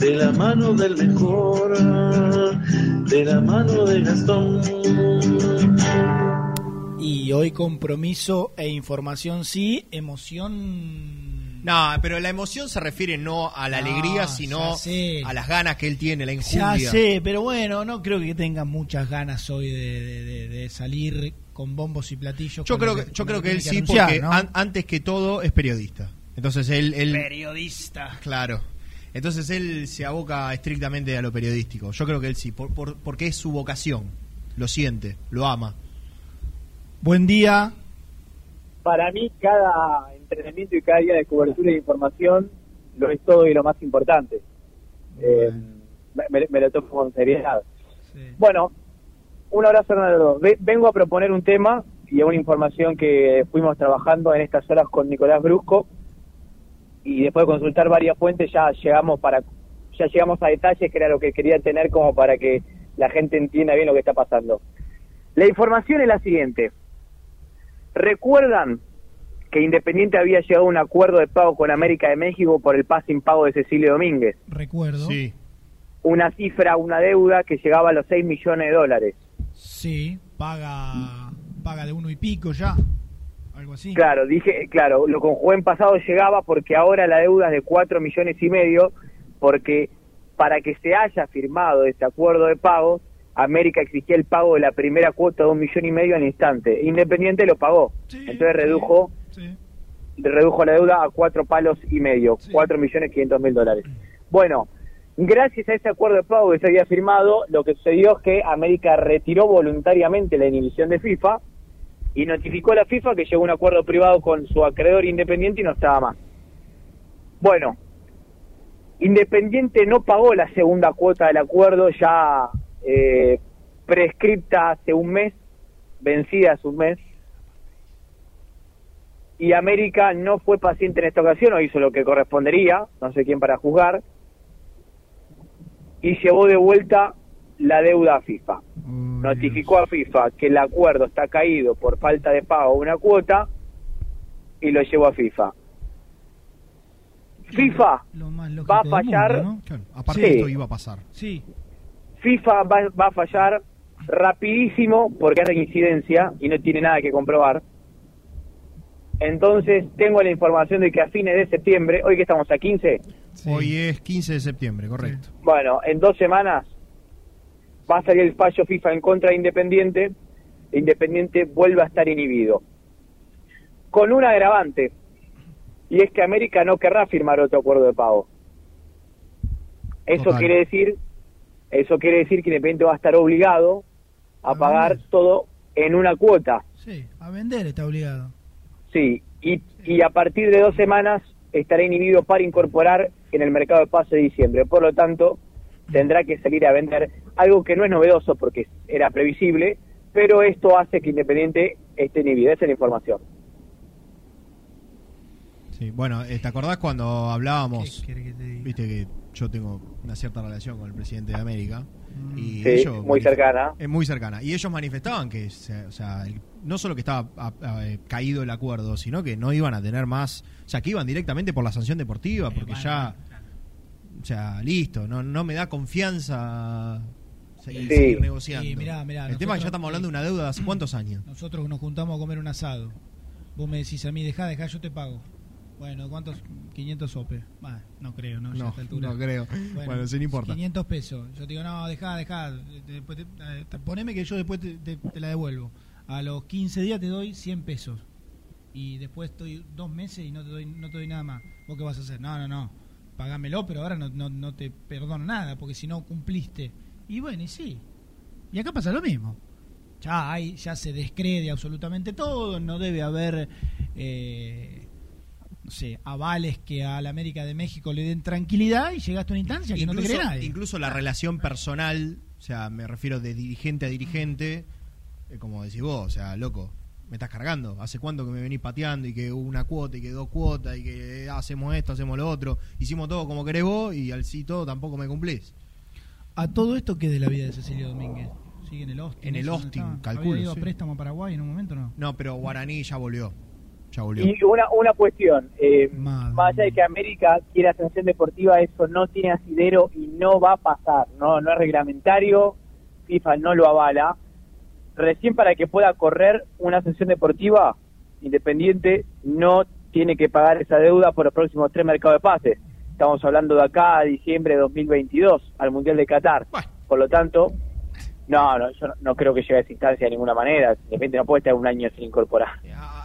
de la mano del mejor, de la mano de Gastón. y hoy compromiso e información sí emoción No, pero la emoción se refiere no a la No, alegría, ya sino a las ganas que él tiene, la Ya injundia. sé, pero bueno, no creo que tenga muchas ganas hoy de, de- de- de salir con bombos y platillos. Yo creo que, yo creo que él sí, anunciar, porque ¿no? an- antes que todo es periodista. Entonces él, él Periodista. Claro. Entonces él se aboca estrictamente a lo periodístico. Yo creo que él sí, por, por- porque es su vocación. Lo siente, lo ama. Buen día. para mí cada entrenamiento y cada día de cobertura de información lo es todo y lo más importante. Eh, me, me lo tomo con seriedad. Bueno, un abrazo Hernando. Ve- Vengo a proponer un tema y una información que fuimos trabajando en estas horas con Nicolás Brusco y después de consultar varias fuentes ya llegamos para ya llegamos a detalles que era lo que quería tener como para que la gente entienda bien lo que está pasando. La información es la siguiente. ¿Recuerdan que Independiente había llegado a un acuerdo de pago con América de México por el pase impago de Cecilio Domínguez? Recuerdo. Sí. Una cifra, una deuda que llegaba a los 6 millones de dólares. Sí, paga, paga de uno y pico ya. Algo así. Claro, dije, claro, lo conjugué en pasado llegaba porque ahora la deuda es de 4 millones y medio, porque para que se haya firmado este acuerdo de pagos, América exigía el pago de la primera cuota de un millón y medio al instante. Independiente lo pagó. Entonces redujo redujo la deuda a cuatro palos y medio, cuatro millones quinientos mil dólares. Bueno, gracias a ese acuerdo de pago que se había firmado, lo que sucedió es que América retiró voluntariamente la inhibición de FIFA y notificó a la FIFA que llegó a un acuerdo privado con su acreedor independiente y no estaba más. Bueno, Independiente no pagó la segunda cuota del acuerdo ya eh, prescripta hace un mes, vencida hace un mes. Y América no fue paciente en esta ocasión, o hizo lo que correspondería, no sé quién para juzgar, y llevó de vuelta la deuda a FIFA. Notificó a FIFA que el acuerdo está caído por falta de pago de una cuota y lo llevó a FIFA. FIFA va a fallar. Aparte Sí. de esto iba a pasar. Sí. FIFA va, va a fallar rapidísimo porque es reincidencia y no tiene nada que comprobar. Entonces tengo la información de que a fines de septiembre, hoy que estamos a 15, Hoy es 15 de septiembre, correcto. bueno, en dos semanas va a salir el fallo FIFA en contra de Independiente, Independiente vuelve a estar inhibido. Con un agravante, y es que América no querrá firmar otro acuerdo de pago. Eso Total. quiere decir, eso quiere decir que Independiente va a estar obligado a pagar todo en una cuota. Sí, a vender está obligado. Sí, y, y a partir de dos semanas estará inhibido para incorporar en el mercado de pase de diciembre. Por lo tanto, tendrá que salir a vender algo que no es novedoso porque era previsible, pero esto hace que Independiente esté inhibido. Esa es la información. Sí, bueno, eh, ¿te acordás cuando hablábamos? Viste que yo tengo una cierta relación con el presidente de América. Y Sí, ellos muy cercana. Es muy cercana. Y ellos manifestaban que, se- o sea, el- no solo que estaba a- a- eh, caído el acuerdo, sino que no iban a tener más. O sea, que iban directamente por la sanción deportiva, porque ya. O sea, listo, no, no me da confianza seguir, Sí. seguir negociando. Sí, mirá, mirá, el tema es que ya estamos hablando de una deuda de hace cuántos años. Nosotros nos juntamos a comer un asado. Vos me decís a mí, dejá, dejá, yo te pago. Bueno, ¿cuántos? 500 sope. Bah, no creo, ¿no? Ya No, a esta altura. no creo. Bueno, sí, no importa. 500 pesos. Yo te digo, no, dejá, dejá. después te- eh, te- poneme que yo después te, te- te la devuelvo. A los 15 días te doy 100 pesos. Y después estoy dos meses y no te doy, no te doy nada más. ¿Vos qué vas a hacer? No, no, no. Pagámelo, pero ahora no, no, no te perdono nada, porque si no cumpliste. Y bueno, y sí. Y acá pasa lo mismo. Ya hay, ya se descrede absolutamente todo, no debe haber eh, no sé, avales que a la América de México le den tranquilidad y llegaste a una instancia que no te cree nadie. incluso la relación personal, o sea, me refiero de dirigente a dirigente, eh, como decís vos, o sea, loco, me estás cargando. ¿Hace cuánto que me venís pateando y que una cuota y que dos cuotas y que eh, hacemos esto, hacemos lo otro? Hicimos todo como querés vos y al sí todo tampoco me cumplís. A todo esto, ¿qué de la vida de Cecilio Domínguez? ¿Sigue en el Austin? En el ¿Eso dónde Austin, calculo, ¿Había ido sí. a préstamo a Paraguay en un momento no? No, pero Guaraní ya volvió. Ya volvió. Y una, una cuestión, eh, más allá de que América quiera sanción deportiva, eso no tiene asidero y no va a pasar, no, no es reglamentario, FIFA no lo avala. Recién para que pueda correr una sanción deportiva, Independiente no tiene que pagar esa deuda por los próximos tres mercados de pases. Estamos hablando de acá a diciembre de 2022, al Mundial de Qatar. Por lo tanto, no, no, yo no, no creo que llegue a esa instancia de ninguna manera. Independiente no puede estar un año sin incorporar.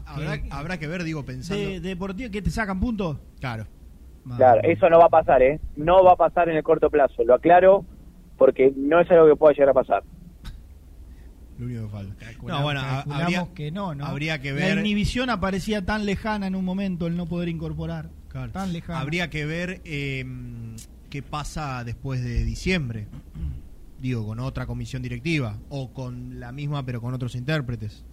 Habrá, habrá que ver, digo, pensando. ¿De, deportivo que te sacan puntos? Claro. Claro, eso no va a pasar, ¿eh? No va a pasar en el corto plazo, lo aclaro, porque no es algo que pueda llegar a pasar. Lo único que falta. Calculamos- No, bueno, habría, que no, ¿no? habría que La ver. inhibición aparecía tan lejana en un momento el no poder incorporar. Tan lejana. Habría que ver eh, qué pasa después de diciembre. Digo, con otra comisión directiva. O con la misma, pero con otros intérpretes.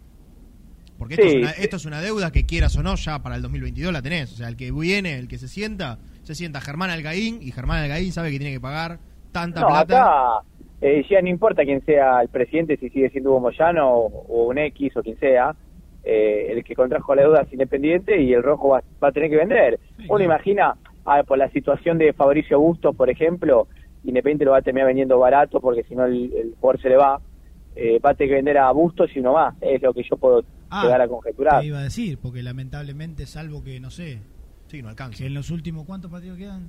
Porque esto, Sí, es una, esto es una deuda que quieras o no, ya para el 2022 la tenés. O sea, el que viene, el que se sienta, se sienta Germán Algaín y Germán Algaín sabe que tiene que pagar tanta No, plata. acá eh, ya no importa quién sea el presidente, si sigue siendo Hugo Moyano o, o un X o quien sea, eh, el que contrajo la deuda es independiente y el rojo va, va a tener que vender. Uno imagina, ah, por la situación de Fabricio Bustos, por ejemplo, Independiente lo va a terminar vendiendo barato porque si no el, el jugador se le va. Eh, va a tener que vender a Bustos y uno más, es lo que yo puedo Ah, llegar a conjeturar. Te iba a decir, porque lamentablemente, salvo que, no sé. Sí, no alcanza. Que en los últimos, ¿cuántos partidos quedan?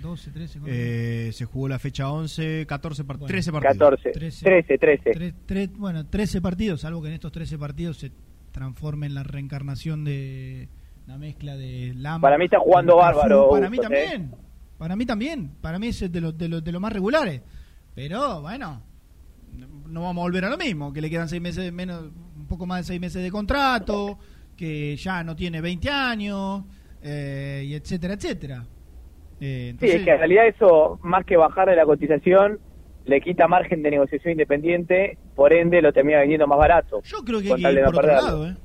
12, 13, ¿cuántos? Eh, se jugó la fecha 11, 14, part- Bueno, 13 partidos. 14, 13, 13. Tres- tres- bueno, 13 partidos, salvo que en estos 13 partidos se transforme en la reencarnación de la mezcla de Lama. Para mí está jugando bárbaro, Para mí Bustos, ¿eh? también. Para mí también. Para mí es de los de los de los más regulares. Pero bueno, no vamos a volver a lo mismo, que le quedan seis meses menos, un poco más de seis meses de contrato, que ya no tiene 20 años, eh, y etcétera, etcétera. Eh, Sí, es que en realidad eso, más que bajarle la cotización, le quita margen de negociación independiente, por ende lo termina vendiendo más barato. yo creo que hay con que tal ir de no por otro lado, ¿eh?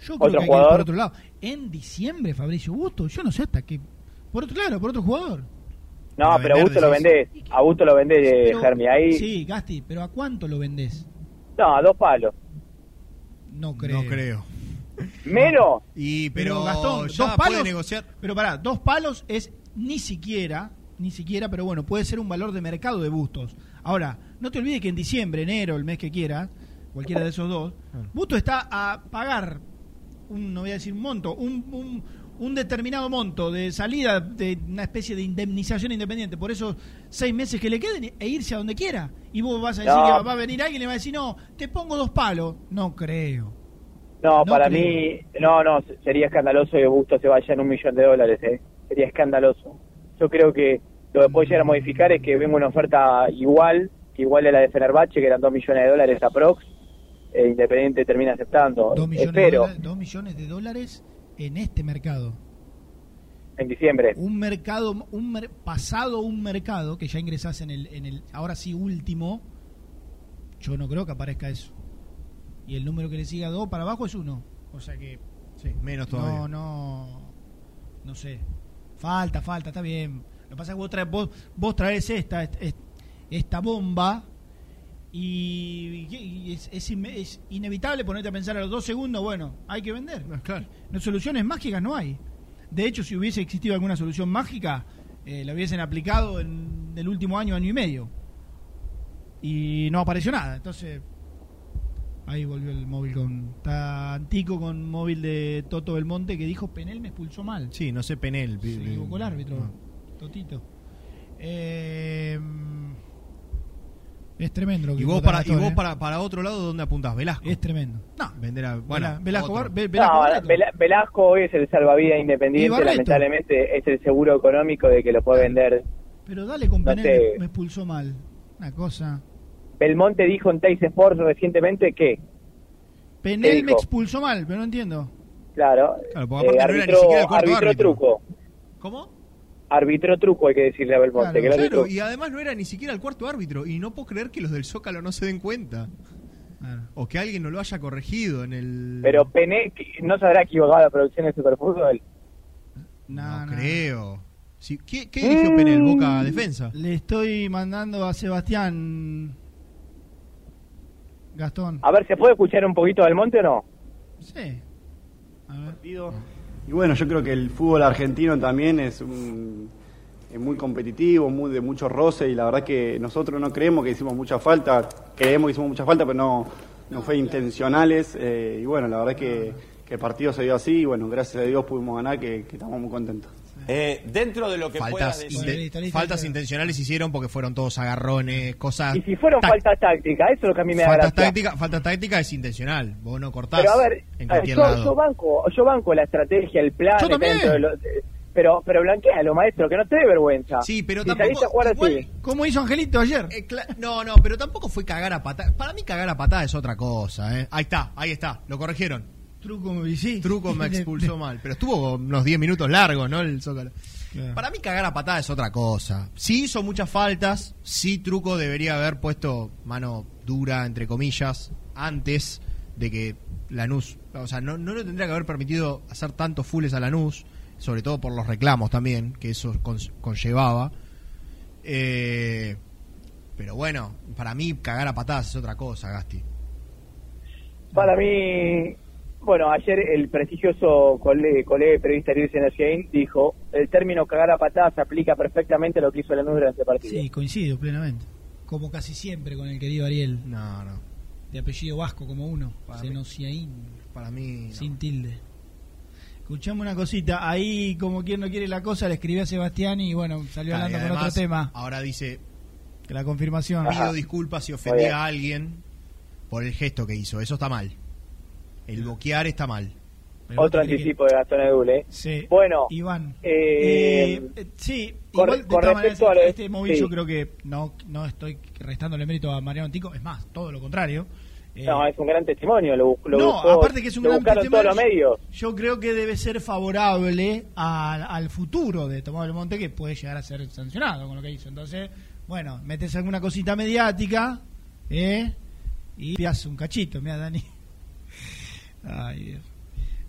Yo creo ¿Otro que hay que ir jugador? por otro lado. En diciembre, Fabricio Busto, yo no sé hasta qué. Por otro, claro, por otro jugador. No, pero a Gusto lo vendés, a Gusto lo vendés, Pero- Germi, ahí. Sí, Gasti, pero ¿a cuánto lo vendés? No, a dos palos. No creo. No creo. ¿Menos? Y pero, Gastón, ya dos puede palos. negociar. Pero pará, dos palos es ni siquiera, ni siquiera, pero bueno, puede ser un valor de mercado de Bustos. Ahora, no te olvides que en diciembre, enero, el mes que quiera, cualquiera de esos dos, Bustos está a pagar un, no voy a decir un monto, un, un, un determinado monto de salida de una especie de indemnización independiente por esos seis meses que le queden e irse a donde quiera. Y vos vas a decir No. que va- va a venir alguien y le va a decir, no, te pongo dos palos. No creo. No, No para creo. mí, no, no, sería escandaloso que Gusto se vaya en un millón de dólares, ¿eh? Sería escandaloso. Yo creo que lo que puede llegar a modificar es que venga una oferta igual, igual a la de Fenerbahce, que eran dos millones de dólares aprox, e Independiente termina aceptando. Dos millones, de Espero, dólares, dos millones de dólares en este mercado. en diciembre. Un mercado, un mer- pasado un mercado que ya ingresás en el, en el, ahora sí último, yo no creo que aparezca eso. Y el número que le siga dos para abajo es uno. O sea que Sí, menos todavía. no, no, no sé. Falta, falta, está bien. Lo que pasa es que vos traes, vos, vos traes esta, est- est- esta bomba y, y es, es inme- es inevitable ponerte a pensar a los dos segundos, bueno, hay que vender. claro. No, soluciones mágicas no hay. De hecho, si hubiese existido alguna solución mágica, eh, la hubiesen aplicado en el último año, año y medio. Y no apareció nada. Entonces, ahí volvió el móvil con Tantico con móvil de Toto Belmonte que dijo Penel me expulsó mal. Sí, no sé Penel. Se equivocó el árbitro, Totito. Eh, es tremendo lo que Y vos, para, y vos ¿eh? para, para otro lado, ¿dónde apuntás? ¿Velasco? Es tremendo. No. Vender a, bueno, Vela- Velasco. Bar- Ve- Velasco No, Velasco hoy es el salvavidas independiente, lamentablemente es el seguro económico de que lo puede vender. Pero dale con No Penel, sé. me, me expulsó mal. Una cosa. Belmonte dijo en Teis Sports recientemente que, Penel me expulsó mal, pero no entiendo. claro, Claro, porque aparte eh, no era ni arbitró, siquiera el cuarto arbitró árbitro. truco. ¿Cómo? Arbitró truco, hay que decirle a Belmonte. que Claro, árbitro- y además no era ni siquiera el cuarto árbitro. Y no puedo creer que los del Zócalo no se den cuenta. O que alguien no lo haya corregido en el. Pero Penel, ¿no se habrá equivocado la producción de Superfútbol? no, creo. Sí, ¿Qué, qué dirigió Penel? Boca Defensa. Le estoy mandando a Sebastián Gastón. A ver, ¿se puede escuchar un poquito del monte o no? Sí. Y bueno, yo creo que el fútbol argentino también es, un- es muy competitivo, muy de mucho roce y la verdad que nosotros no creemos que hicimos mucha falta, creemos que hicimos mucha falta, pero no, no fue intencionales eh, y bueno, la verdad que, que el partido se dio así y bueno, gracias a Dios pudimos ganar que, que estamos muy contentos. Eh, dentro de lo que Faltas, puedas decir. faltas intencionales hicieron porque fueron todos agarrones, cosas. Y si fueron faltas tácticas, eso es lo que a mí me da faltas gracia. tácticas, falta táctica es intencional. Vos no cortás Pero a ver, en cualquier yo, lado. yo banco, yo banco la estrategia, el plan, Yo también. dentro de lo- de- pero pero blanquealo, maestro, que no te dé vergüenza. Sí, pero si tampoco- saliste a jugar igual- así. ¿Cómo hizo Angelito ayer? Eh, no, no, pero tampoco fue cagar a patada. Para mí cagar a patada es otra cosa, ¿eh? Ahí está, ahí está, lo corrigieron. Truco y sí. Truco me expulsó mal, pero estuvo unos 10 minutos largos, ¿no? El Zócalo. Para mí cagar a patada es otra cosa. Sí hizo muchas faltas, sí Truco debería haber puesto mano dura, entre comillas, antes de que Lanús, o sea, no, no le tendría que haber permitido hacer tantos fulles a Lanús, sobre todo por los reclamos también, que eso con- conllevaba. Eh, pero bueno, para mí cagar a patadas es otra cosa, Gasti. Para mí, bueno, ayer el prestigioso colega, colega periodista Ariel Senasiain dijo, el término cagar a patadas se aplica perfectamente a lo que hizo Lanús durante el partido. Sí, coincido plenamente. Como casi siempre con el querido Ariel. No, no. De apellido vasco como uno. Para Senosiaín. Para mí. Sin tilde. Escuchame una cosita. Ahí, como quien no quiere la cosa, le escribí a Sebastián y bueno, salió Claro, hablando con otro tema. Ahora dice, Que la confirmación. pido disculpas si ofendí a alguien por el gesto que hizo. Eso está mal. El boquear está mal. Otro anticipo de Gastón Edul, ¿eh? Sí. Bueno, Iván. eh, Eh, sí, con- igual, de con todas respecto maneras, a lo este móvil sí. yo creo que no, no estoy restándole mérito a Mariano Antico, es más, todo lo contrario. Eh, No, es un gran testimonio. Lo, lo no, buscó- aparte que es un gran testimonio. Yo creo que debe ser favorable al, al futuro de Tomás Belmonte, que puede llegar a ser sancionado con lo que hizo. Entonces, bueno, metes alguna cosita mediática, ¿eh? Y pias un cachito, mira, Dani. Ay, Dios.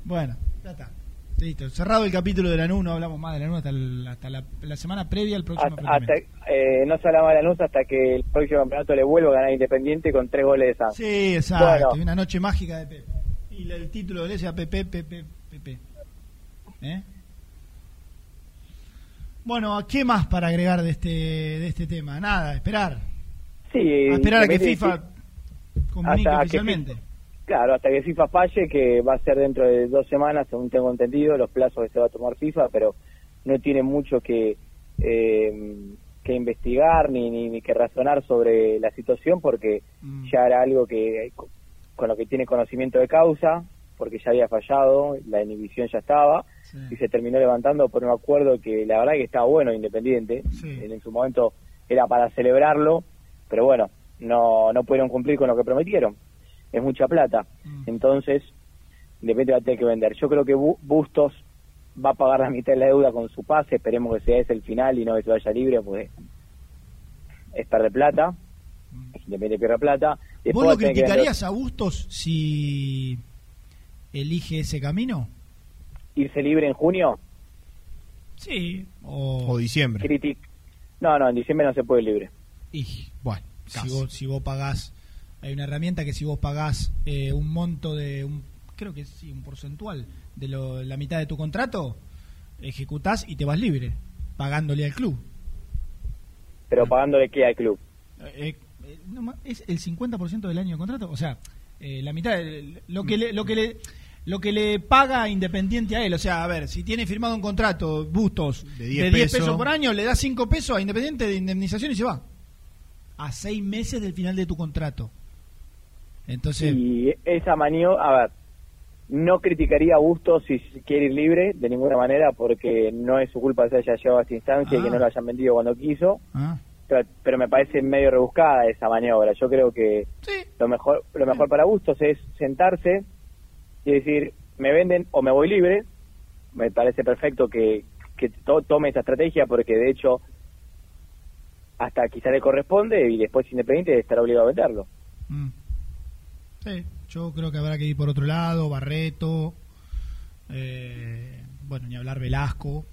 Bueno, ya está. Listo. Cerrado el capítulo de la NU, no hablamos más de la NU hasta, el- hasta la, la semana previa al próximo Hasta, hasta- eh, no se hablaba de la Lanús hasta que el próximo campeonato le vuelva a ganar Independiente con tres goles de San. Sí, exacto. Bueno, una noche mágica de Pepe. Y el título de ese Pepe, Pepe, Pepe. ¿Eh? Bueno, ¿qué más para agregar de este de este tema? Nada, esperar. sí, A esperar a que FIFA comunique hasta que oficialmente. Claro, hasta que FIFA falle, que va a ser dentro de dos semanas, según tengo entendido, los plazos que se va a tomar FIFA, pero no tiene mucho que eh, que investigar ni, ni, ni que razonar sobre la situación, porque ya era algo que con lo que tiene conocimiento de causa, porque ya había fallado, la inhibición ya estaba, y se terminó levantando por un acuerdo que la verdad que estaba bueno, independiente, en, en su momento era para celebrarlo, pero bueno, no, no pudieron cumplir con lo que prometieron es mucha plata. Entonces, Independiente va a tener que vender. Yo creo que Bu- Bustos va a pagar la mitad de la deuda con su pase. Esperemos que sea ese el final y no que se vaya libre, porque es perder plata. Independiente pierde plata. Después ¿Vos lo criticarías a Bustos si elige ese camino? irse libre en junio? Sí. O, O diciembre. Critic. No, no, en diciembre no se puede ir libre. Y, bueno, si vos, si vos pagás, hay una herramienta que si vos pagás eh, un monto de, un, creo que sí, un porcentual de lo- la mitad de tu contrato, ejecutás y te vas libre, pagándole al club. Pero pagándole qué al club. Eh, eh, no ¿Es el 50% del año de contrato? O sea, eh, la mitad, de- lo que le, lo que le lo que le paga Independiente a él, o sea, a ver, si tiene firmado un contrato, Bustos, De de 10 10, pesos. pesos por año, le da 5 pesos a Independiente de indemnización y se va. A 6 meses del final de tu contrato. Entonces, Y esa maniobra, a ver, no criticaría a Bustos si quiere ir libre de ninguna manera, porque no es su culpa que se haya llevado a esta instancia y que Ah. no lo hayan vendido cuando quiso. ah, pero, pero me parece medio rebuscada esa maniobra. Yo creo que lo mejor lo mejor para Bustos es sentarse y decir, me venden o me voy libre. Me parece perfecto que, que to- tome esa estrategia porque de hecho hasta quizá le corresponde y después Independiente estará obligado a venderlo. mm. Sí, yo creo que habrá que ir por otro lado, Barreto, eh, bueno, ni hablar Velasco.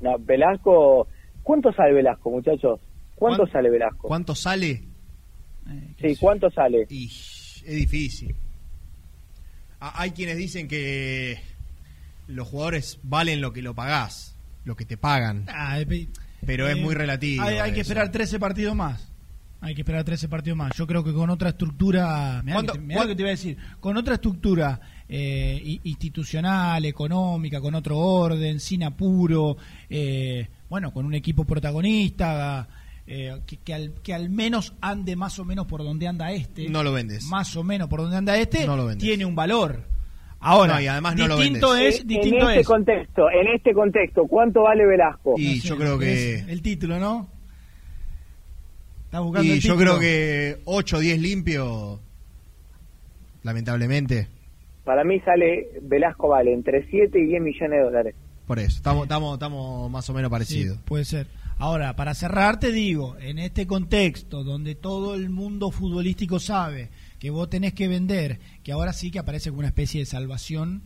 No, Velasco, ¿cuánto sale Velasco, muchachos? ¿Cuánto ¿Cuán- sale Velasco? ¿Cuánto sale? Sí, ¿cuánto sale? Es difícil. A- Hay quienes dicen que los jugadores valen lo que lo pagás, lo que te pagan. Ah, eh, Pero es eh, muy relativo. Hay, hay que esperar 13 partidos más. Hay que esperar 13 partidos más. Yo creo que con otra estructura, mirá ¿Cuánto- que te- mirá lo que te iba a decir, con otra estructura eh, i- institucional, económica, con otro orden, sin apuro, eh, bueno, con un equipo protagonista, eh, que, que al, que al menos ande más o menos por donde anda este. No lo vendes. Más o menos por donde anda este, No lo vendes. tiene un valor. Ahora, No, y además no lo distinto vendes. es, en distinto este es. contexto, en este contexto, ¿cuánto vale Velasco? Y No sé, yo creo que. es el título, ¿no? Buscando Y el yo título. creo que 8 o 10 limpio, lamentablemente. Para mí sale, Velasco vale entre 7 y 10 millones de dólares. Por eso, estamos, estamos, estamos más o menos parecidos. Sí, puede ser. Ahora, para cerrar, te digo, en este contexto donde todo el mundo futbolístico sabe que vos tenés que vender, que ahora sí que aparece como una especie de salvación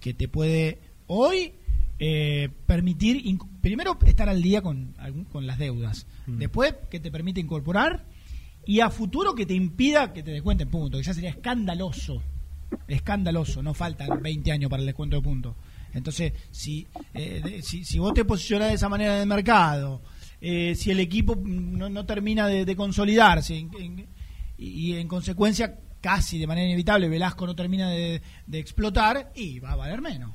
que te puede hoy eh, permitir, primero, estar al día con, con las deudas, después que te permite incorporar y a futuro que te impida que te descuenten puntos, que ya sería escandaloso, escandaloso, no faltan 20 años para el descuento de puntos. Entonces, si, eh, de- si, si vos te posicionás de esa manera en el mercado, eh, si el equipo no, no termina de, de consolidarse en- en- y, y en consecuencia casi de manera inevitable Velasco no termina de, de explotar y va a valer menos.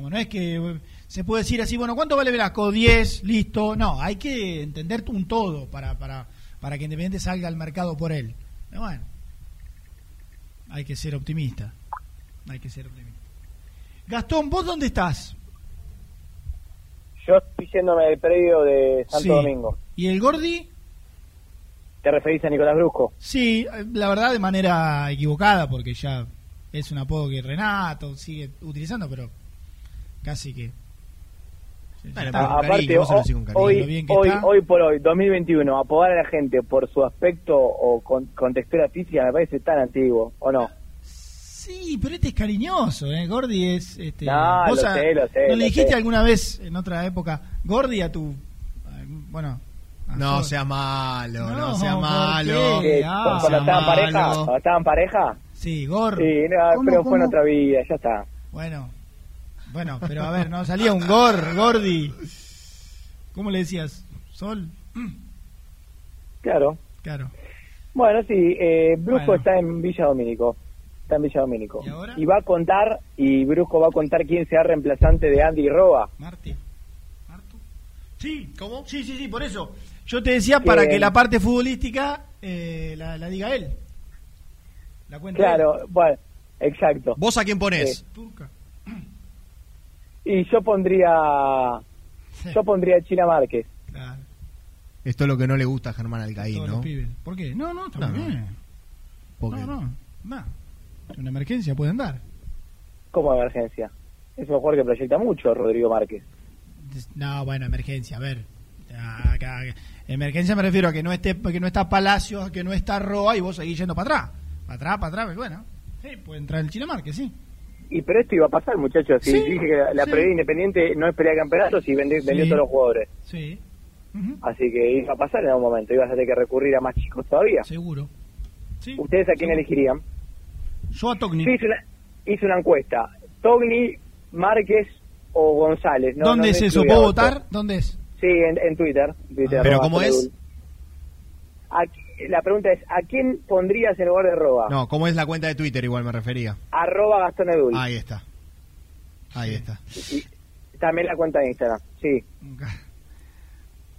No es que eh, se puede decir así, bueno, ¿cuánto vale Velasco? 10, listo. No, hay que entender un todo para, para, para que Independiente salga al mercado por él. Pero bueno, hay que ser optimista. Hay que ser optimista. Gastón, ¿vos dónde estás? Yo estoy yéndome del predio de Santo Sí. Domingo. ¿Y el Gordi? ¿Te referís a Nicolás Brusco? Sí, eh, la verdad de manera equivocada, porque ya es un apodo que Renato sigue utilizando, pero casi que. Bueno, está. pero con Aparte, cariño, hoy, hoy, está. hoy por hoy, 2021, apodar a la gente por su aspecto o con, con textura física me parece tan antiguo, ¿o no? Sí, pero este es cariñoso, ¿eh? Gordi es. Este, No, lo a- sé, lo sé, ¿No lo le dijiste sé. alguna vez en otra época, Gordi a tu. Bueno. a No sea malo, no, No, sea ¿por malo. Ah, cuando estaban malo. pareja, cuando estaban pareja, Sí, Gor. sí, no, ¿Cómo, pero fue en otra vida, ya está. Bueno, bueno, pero a ver, no salía un Gor, Gordi. ¿Cómo le decías? Sol. Claro. Claro. Bueno, sí, eh, Brusco Bueno. está en Villa Domínico. Está en Villa Domínico. ¿Y ahora? va a contar, y Brusco va a contar quién será reemplazante de Andy Roa. Marti. ¿Martu? Sí. ¿Cómo? Sí, sí, sí, por eso. Yo te decía para que la parte futbolística eh, la, la diga él. La cuenta Claro, bueno, exacto. ¿Vos a quién ponés? Sí. Y yo pondría, yo pondría China Márquez. Claro, Esto es lo que no le gusta a Germán Alcaín, ¿no? ¿Por qué? No, no, está No, muy no. bien. Porque- No, no. Una emergencia pueden dar. como emergencia. Es un jugador que proyecta mucho, Rodrigo Márquez. No, bueno, emergencia, a ver. Acá- emergencia me refiero a que no esté que no está Palacios, que no está Roa y vos seguís yendo para atrás. Para atrás, para atrás, bueno. Sí, puede entrar el Chile Márquez, sí. Y pero esto iba a pasar, muchachos. Si Sí, dije que la, sí. independiente no es pelear campeonatos y vendió Sí. todos los jugadores. Sí, Así que iba a pasar en algún momento. Ibas a tener que recurrir a más chicos todavía. seguro. ¿Ustedes a quién elegirían? Yo a Togni. Hice una, hice una encuesta. Togni, Márquez o González. No, ¿Dónde no es eso? ¿Puedo votar? ¿Dónde es? Sí, en, en Twitter. Twitter, ¿Pero cómo es? Edul. ¿A qui- la pregunta es, ¿a quién pondrías en lugar de Roa? No, ¿cómo es la cuenta de Twitter? Igual me refería. Arroba Gastón Edul. Ahí está. Ahí está. Y también la cuenta de Instagram. Sí.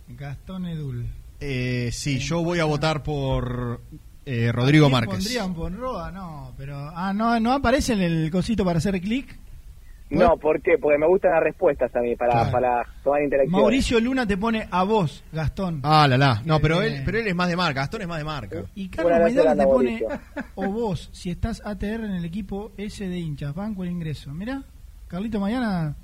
Gastón Edul. Eh, sí, yo voy a votar por eh, Rodrigo ¿A quién Márquez. pondrían por Roa? No, pero. Ah, no, no aparece en el cosito para hacer clic. No, ¿por qué? Porque me gustan las respuestas a mí para, Claro. para tomar interacción. Mauricio Luna te pone a vos, Gastón. Ah, la la. No, pero Eh, él, pero él es más de marca. Gastón es más de marca. Y Carlos Maidana te pone Mauricio. o vos, si estás ATR en el equipo S de hinchas, banco el ingreso. Mira, Carlito Mañana,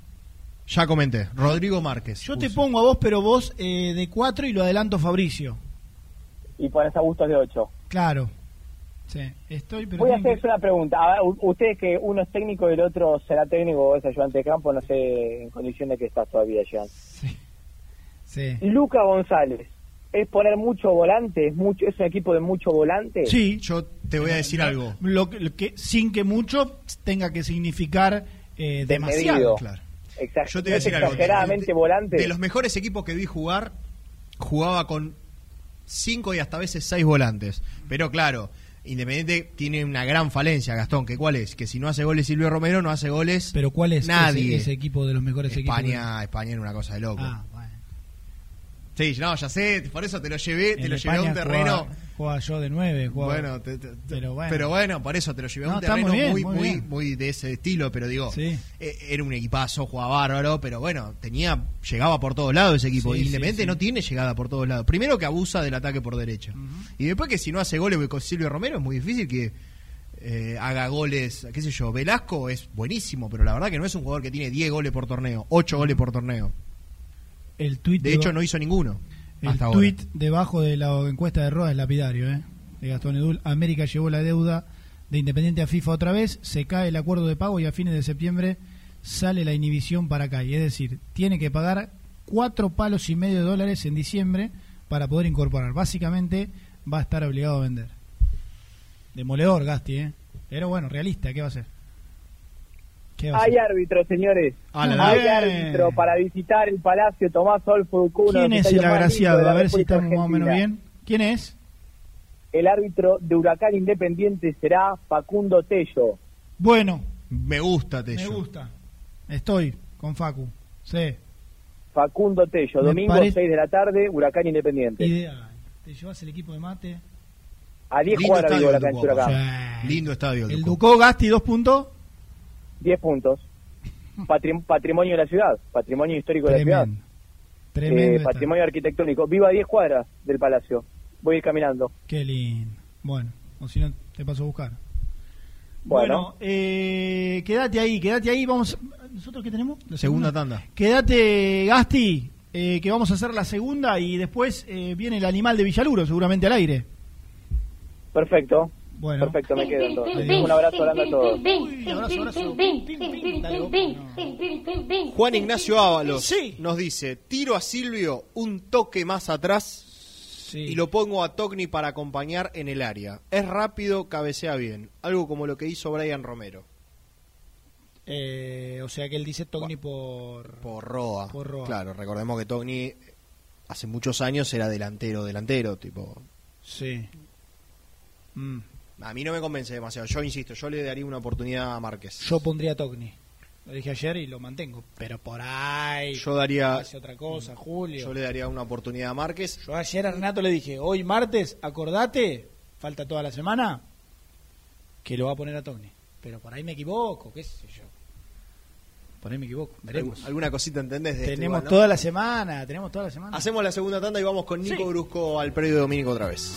Ya comenté. Rodrigo Márquez. yo te pongo a vos, pero vos eh, de 4 y lo adelanto Fabricio. Y pones a gustos de 8. Claro. Sí, estoy, pero. Voy a hacerles una pregunta. A ver, ustedes que uno es técnico y el otro será técnico o es ayudante de campo, no sé en condición de que estás todavía, Jean. Sí. Luca González, ¿es poner mucho volante? ¿Es, mucho, ¿Es un equipo de mucho volante? Sí. Yo te voy a decir algo. Lo que, lo que- sin que mucho tenga que significar eh, demasiado. Claro. Exacto. Yo te voy a ¿No es decir algo. exageradamente de- volante? De los mejores equipos que vi jugar, jugaba con cinco y hasta veces seis volantes. Pero claro, Independiente tiene una gran falencia, Gastón. que ¿Cuál es? Que si no hace goles Silvio Romero, no hace goles Pero ¿cuál es nadie. ese, ese equipo de los mejores equipos? España, España era una cosa de loco. Ah. Sí, no, ya sé, por eso te lo llevé, te En lo llevé a un terreno. Jugaba, jugaba yo de 9. Bueno, te- te- te- pero bueno. pero bueno, por eso te lo llevé a un terreno bien, muy, muy muy, de ese estilo, pero digo, Sí. eh, era un equipazo, jugaba bárbaro, pero bueno, tenía, llegaba por todos lados ese equipo. Sí, Independiente sí. no tiene llegada por todos lados. Primero que abusa del ataque por derecha. Y después que si no hace goles con Silvio Romero es muy difícil que eh, haga goles, qué sé yo, Velasco es buenísimo, pero la verdad que no es un jugador que tiene 10 goles por torneo, 8 goles por torneo. El tweet De hecho no hizo ninguno. El tweet debajo de la encuesta de Roa es lapidario, ¿eh? De Gastón Edul. América llevó la deuda de Independiente a FIFA otra vez, se cae el acuerdo de pago y a fines de septiembre sale la inhibición para acá. Y es decir, tiene que pagar cuatro palos y medio de dólares en diciembre para poder incorporar. Básicamente va a estar obligado a vender. Demoledor, Gasti, ¿eh? Pero bueno, realista, ¿qué va a hacer? ¿Qué va a Hay árbitro, señores. Ah, Hay bien. árbitro para visitar el Palacio Tomás Olfo Urcuno. ¿Quién es el agraciado? A la ver si estamos más o menos bien. ¿Quién es? El árbitro de Huracán Independiente será Facundo Tello. Bueno, Me gusta, Tello. me gusta. Estoy con Facu. Sí. Facundo Tello, Me domingo parece- 6 de la tarde, Huracán Independiente. Ideal. Te llevas el equipo de mate. A 10 Lindo cuadras de Huracán. Lindo estadio. El Ducó. Ducó Gasti, dos puntos. 10 puntos. Patrim- patrimonio de la ciudad, patrimonio histórico de la ciudad. Tremendo. Eh, patrimonio arquitectónico. Viva a 10 cuadras del Palacio. voy a ir caminando. Qué lindo. Bueno, o si no, te paso a buscar. Bueno. Bueno, eh, quédate ahí, quédate ahí. Vamos. ¿Nosotros qué tenemos? ¿La Segunda tanda. Quédate, Gasti, eh, que vamos a hacer la segunda y después eh, viene el animal de Villaluro, seguramente al aire. Perfecto. Bueno. Perfecto, me quedo entonces. Un abrazo grande a todos. Juan Ignacio Ábalos nos dice, tiro a Silvio un toque más atrás y lo pongo a Togni para acompañar en el área. Es rápido, cabecea bien. Algo como lo que hizo Brian Romero. Eh, o sea que él dice Togni por... Por Roa. Por Roa. Claro, recordemos que Togni hace muchos años era delantero, delantero, tipo... Sí. Mm. A mí no me convence demasiado. Yo insisto, yo le daría una oportunidad a Márquez. Yo pondría Togni. Lo dije ayer y lo mantengo. Pero por ahí. Yo daría- Hace otra cosa, Julio. Yo le daría una oportunidad a Márquez. Yo ayer a Renato le dije, hoy martes, acordate, falta toda la semana, que lo va a poner a Togni. Pero por ahí me equivoco, qué sé yo. Por ahí me equivoco, veremos. Alguna cosita entendés de esto Tenemos igual, ¿no? toda la semana, tenemos toda la semana. Hacemos la segunda tanda y vamos con Nico Sí. Brusco al predio de Domínico otra vez.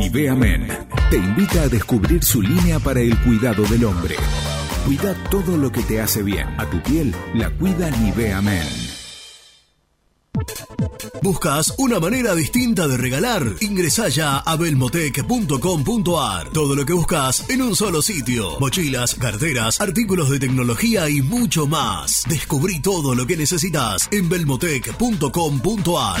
Nivea Men te invita a descubrir su línea para el cuidado del hombre. Cuida todo lo que te hace bien. A tu piel la cuida Nivea Men. ¿Buscas una manera distinta de regalar? Ingresá ya a belmotec.com.ar. Todo lo que buscas en un solo sitio. Mochilas, carteras, artículos de tecnología y mucho más. Descubrí todo lo que necesitas en belmotec.com.ar.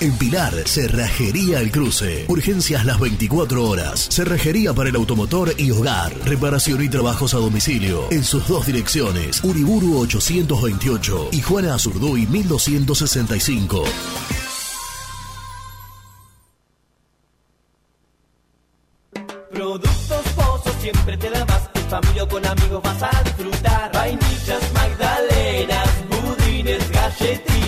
En Pilar, Cerrajería El Cruce. Urgencias las 24 horas. Cerrajería para el automotor y hogar. Reparación y trabajos a domicilio. En sus dos direcciones. Uriburu 828 y Juana Azurduy 1265. Productos Pozos siempre te da más. En familia con amigos vas a disfrutar. Vainillas, magdalenas, budines, galletitas.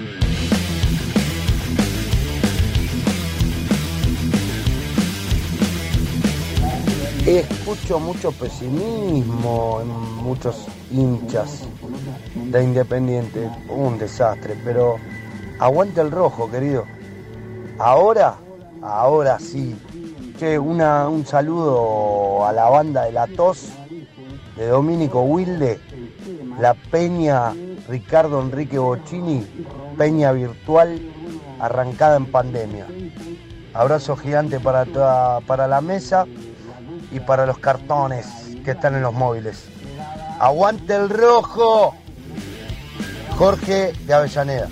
Escucho mucho pesimismo en muchos hinchas de Independiente. Un desastre, pero aguante el rojo, querido. Ahora, ahora sí. Che, una, un saludo a la banda de La Tos, de Domínico Wilde, la Peña Ricardo Enrique Bocini, Peña Virtual, arrancada en pandemia. Abrazo gigante para, toda, para la mesa y para los cartones que están en los móviles. ¡Aguante el rojo! Jorge de Avellaneda.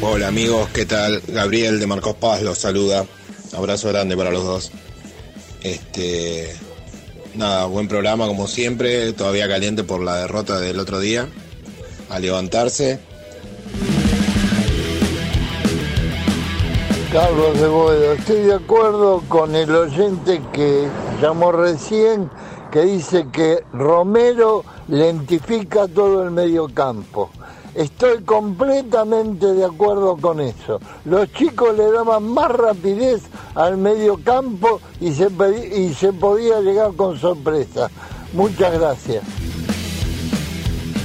Hola amigos, ¿qué tal? Gabriel de Marcos Paz los saluda. Abrazo grande para los dos. Este, nada, buen programa como siempre, todavía caliente por la derrota del otro día. A levantarse. Carlos de Boedo, estoy de acuerdo con el oyente que llamó recién, que dice que Romero lentifica todo el medio campo. Estoy completamente de acuerdo con eso. Los chicos le daban más rapidez al medio campo y y se podía llegar con sorpresa. Muchas gracias.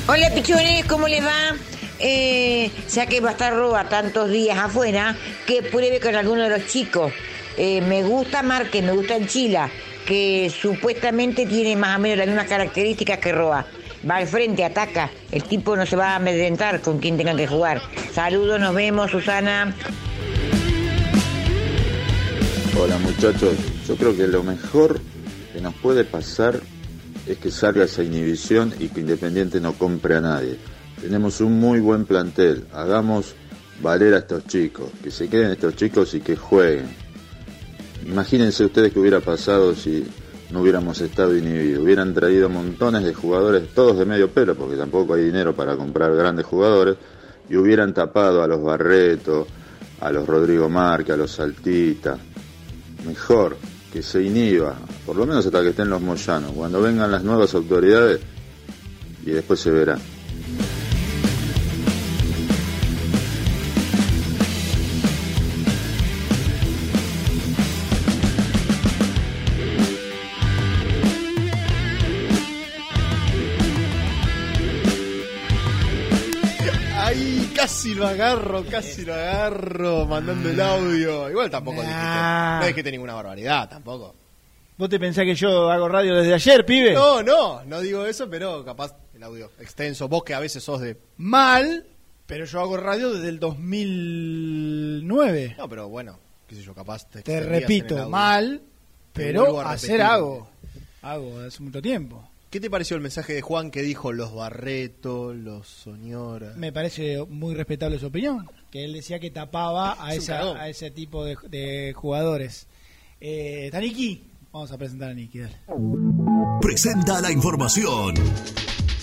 Hola pichones, ¿cómo les va? Eh, ya que va a estar Roba tantos días afuera, que pruebe con alguno de los chicos. Eh, me gusta Marque, me gusta Enchila, que supuestamente tiene más o menos las mismas características que Roa. Va al frente, ataca. El tipo no se va a amedrentar con quien tenga que jugar. Saludos, nos vemos, Susana. Hola muchachos, yo creo que lo mejor que nos puede pasar es que salga esa inhibición y que Independiente no compre a nadie. Tenemos un muy buen plantel, hagamos valer a estos chicos, que se queden estos chicos y que jueguen. Imagínense ustedes qué hubiera pasado si no hubiéramos estado inhibidos. Hubieran traído montones de jugadores, todos de medio pelo, porque tampoco hay dinero para comprar grandes jugadores, y hubieran tapado a los Barreto, a los Rodrigo Márquez, a los Saltita. Mejor que se inhiba, por lo menos hasta que estén los Moyanos. Cuando vengan las nuevas autoridades, y después se verá. Agarro, casi lo agarro, mandando el audio. Igual tampoco dijiste, no dijiste ninguna barbaridad, tampoco. ¿Vos te pensás que yo hago radio desde ayer, pibe? No, no, no digo eso, pero capaz el audio extenso. Vos que a veces sos de... Mal, pero yo hago radio desde el 2009. No, pero bueno, qué sé yo, capaz te, Te repito, mal, pero hacer hago. Hago hace mucho tiempo. ¿Qué te pareció el mensaje de Juan que dijo los Barreto, los Soñora? Me parece muy respetable su opinión, que él decía que tapaba a, Es esa, a ese tipo de, de jugadores. Eh, Taniki, vamos a presentar a Niki, dale. Presenta la información.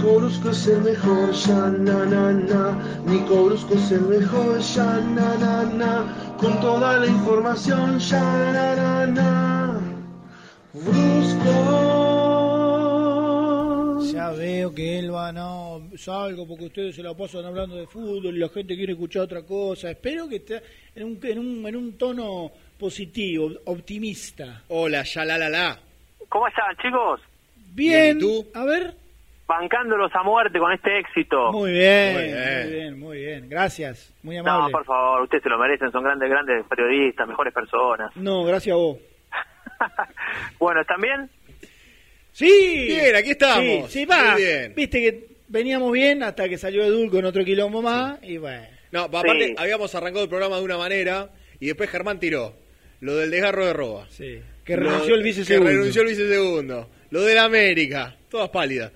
Nico Brusco es el mejor, ya na na na. Nico Brusco es el mejor, ya na na na. Con toda la información, ya na na na. Brusco. Ya veo que él va, no, salgo porque ustedes se la pasan hablando de fútbol y la gente quiere escuchar otra cosa. Espero que esté en un, en un, en un tono positivo, optimista. Hola, ya la la la. ¿Cómo están, chicos? Bien, a ver. Bancándolos a muerte con este éxito. Muy bien, Muy muy bien. muy bien. Gracias, muy No, amable. por favor, ustedes se lo merecen, son grandes, grandes periodistas, mejores personas. No, gracias a vos. Bueno, ¿están bien? Sí. Bien, aquí estamos. Sí, sí, va. Muy bien. Viste que veníamos bien hasta que salió Edul con otro quilombo más y bueno. No, aparte habíamos arrancado el programa de una manera y después Germán tiró lo del desgarro de roba. Sí. Que renunció el vice Que renunció el vice segundo. Lo del América. Todas pálidas.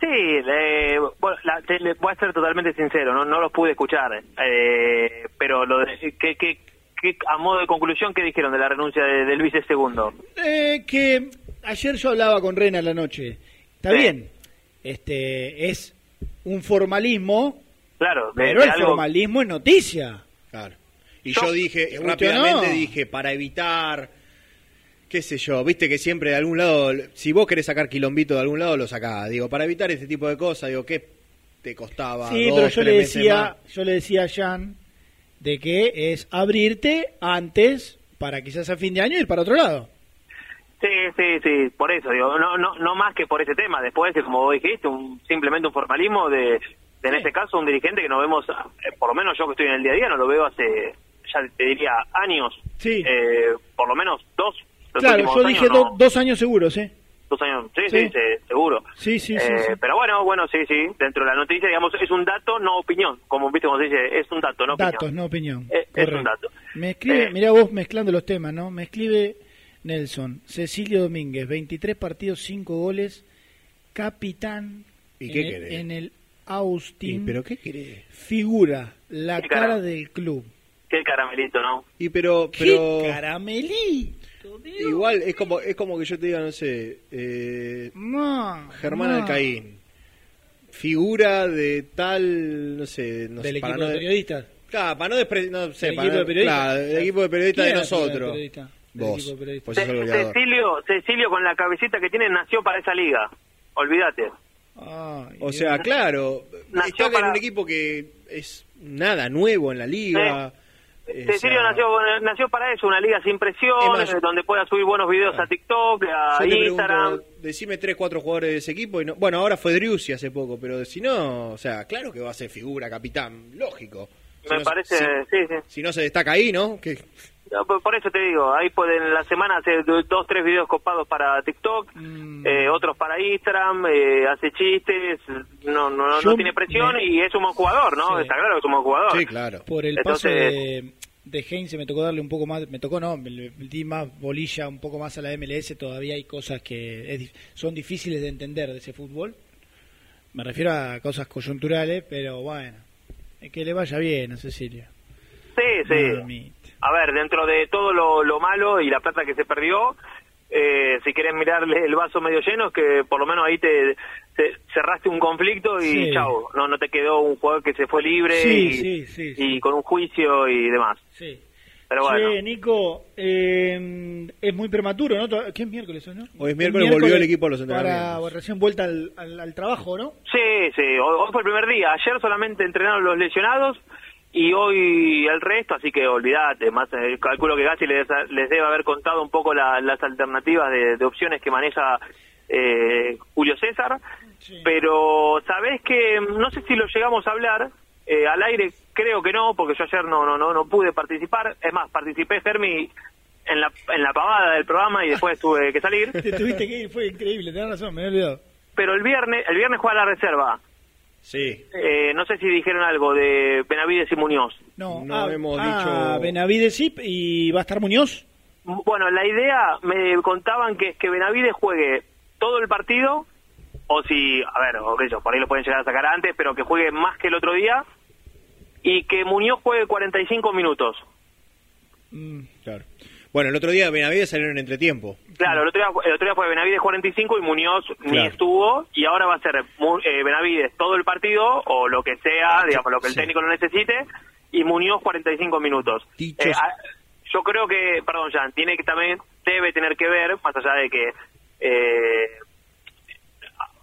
Sí, le- bueno, la- te- le- voy a ser totalmente sincero, no, no los pude escuchar, eh, pero lo de, que, que, que- a modo de conclusión, ¿qué dijeron de la renuncia de- del vice segundo? Eh, que ayer yo hablaba con Rena a la noche. Está Sí. bien. Este es un formalismo Claro, de, Pero de el algo... formalismo es noticia. Claro. Y yo, dije, ¿te guste o rápidamente no? dije, para evitar, qué sé yo, viste que siempre de algún lado, si vos querés sacar quilombito de algún lado, lo sacás. Digo, para evitar este tipo de cosas, digo, ¿qué te costaba? Sí, dos, pero yo le decía, más? yo le decía a Jan de que es abrirte antes para quizás a fin de año ir para otro lado. Sí, sí, sí, por eso, digo, no, no, no más que por ese tema. Después, como vos dijiste, un, simplemente un formalismo de, de, en este caso, un dirigente que no vemos, eh, por lo menos yo que estoy en el día a día, no lo veo hace, ya te diría, años. Sí. Eh, por lo menos dos. Los Claro, yo dije años, do- no. dos años seguros, ¿eh? Dos años, sí, Sí. sí, sí, seguro. Sí, sí, sí, Eh, sí. Pero bueno, bueno, sí, sí, dentro de la noticia, digamos, es un dato, no opinión. Como viste, como se dice, es un dato, no Datos, opinión. no opinión. Eh, es Correcto. un dato. Me escribe, Eh. mirá vos mezclando los temas, ¿no? Me escribe Nelson, Cecilio Domínguez, 23 partidos, 5 goles, capitán ¿Y en, qué el, querés? en el Austin. ¿Y pero qué querés? Figura, la cara cara- del club. Qué caramelito, ¿no? Y pero, ¡Qué pero igual es como es como que yo te diga, no sé, eh, No, Germán no. Alcaín, figura de tal, no sé, no Del sé, para equipo no de periodistas. Claro, para no, despre- no sé, ¿Del para equipo no- de periodistas? claro, del equipo de periodistas de ¿Quién era el equipo de nosotros. Vos, goleador. Cecilio, Cecilio con la cabecita que tiene nació para esa liga. Olvídate. O sea, claro, Nació está en para- un equipo que es nada nuevo en la liga. eh, Cecilio sea, nació, nació para eso, una liga sin presión, Es más, eh, donde pueda subir buenos videos a TikTok, a Instagram. pregunto, decime tres, cuatro jugadores de ese equipo. Y no, bueno, ahora fue Driussi hace poco, pero si no, o sea, claro que va a ser figura, capitán, lógico. Si Me no- parece, si, sí, sí. si no se destaca ahí, ¿no? Que, No, por, eso te digo, ahí pueden en la semana hacer do- dos, tres videos copados para TikTok, Mm. eh, otros para Instagram, eh, hace chistes, no, no, no, tiene presión me- y es un buen jugador, ¿no? Sí. Está claro que es un buen jugador. Sí, claro. Por el Entonces- paso de, de Heinze me tocó darle un poco más, me tocó no, me, le di más bolilla un poco más a la MLS, todavía hay cosas que es son difíciles de entender de ese fútbol. Me refiero a cosas coyunturales, pero bueno, eh, que le vaya bien a Cecilia. Sí, sí. A ver, dentro de todo lo, lo malo y la plata que se perdió, eh, si querés mirarle el vaso medio lleno, es que por lo menos ahí te cerraste un conflicto y Sí. chau, no, no te quedó un jugador que se fue libre Sí, y, sí, sí, y con un juicio y demás. Sí. Pero bueno, Che, Nico, eh, es muy prematuro, ¿no? ¿Qué es miércoles hoy, no? Hoy es miércoles, volvió el equipo a los Para entrenamientos. recién vuelta al, al- al trabajo, ¿no? sí, sí, hoy, hoy fue el primer día, ayer solamente entrenaron los lesionados y hoy el resto, así que olvídate, más eh, calculo que Gassi les, les debe haber contado un poco la- las alternativas de, de opciones que maneja eh, Julio César, pero sabés que no sé si lo llegamos a hablar eh, al aire, creo que no, porque yo ayer no no no no pude participar, es más, participé Fermi en la en la pavada del programa y después tuve que salir. Te tuviste que ir, fue increíble, tenés razón, me había olvidado. Pero el viernes, el viernes juega la reserva. Sí. Eh, no sé si dijeron algo de Benavides y Muñoz. No, No ah, hemos ah, dicho- Benavides sí, y va a estar Muñoz. Bueno, la idea me contaban que es que Benavides juegue todo el partido, o si, a ver, o qué por ahí lo pueden llegar a sacar antes, pero que juegue más que el otro día, y que Muñoz juegue 45 minutos. Claro. Bueno, el otro día Benavides salieron en entretiempo. Claro, el otro, día, el otro día fue Benavides 45 y Muñoz ni estuvo, y ahora va a ser eh, Benavides todo el partido, o lo que sea, digamos, lo que el Sí. técnico lo necesite, y Muñoz 45 minutos. Eh, yo creo que, perdón, Jan, tiene que también, debe tener que ver, más allá de que, eh,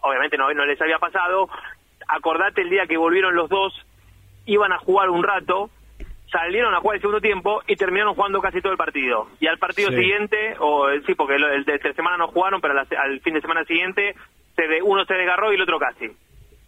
obviamente no, no les había pasado, acordate el día que volvieron los dos, iban a jugar un rato, salieron a jugar el segundo tiempo y terminaron jugando casi todo el partido. Y al partido Sí. siguiente, o eh, sí, porque el, el de semana no jugaron, pero la- al fin de semana siguiente, se de, uno se desgarró y el otro casi.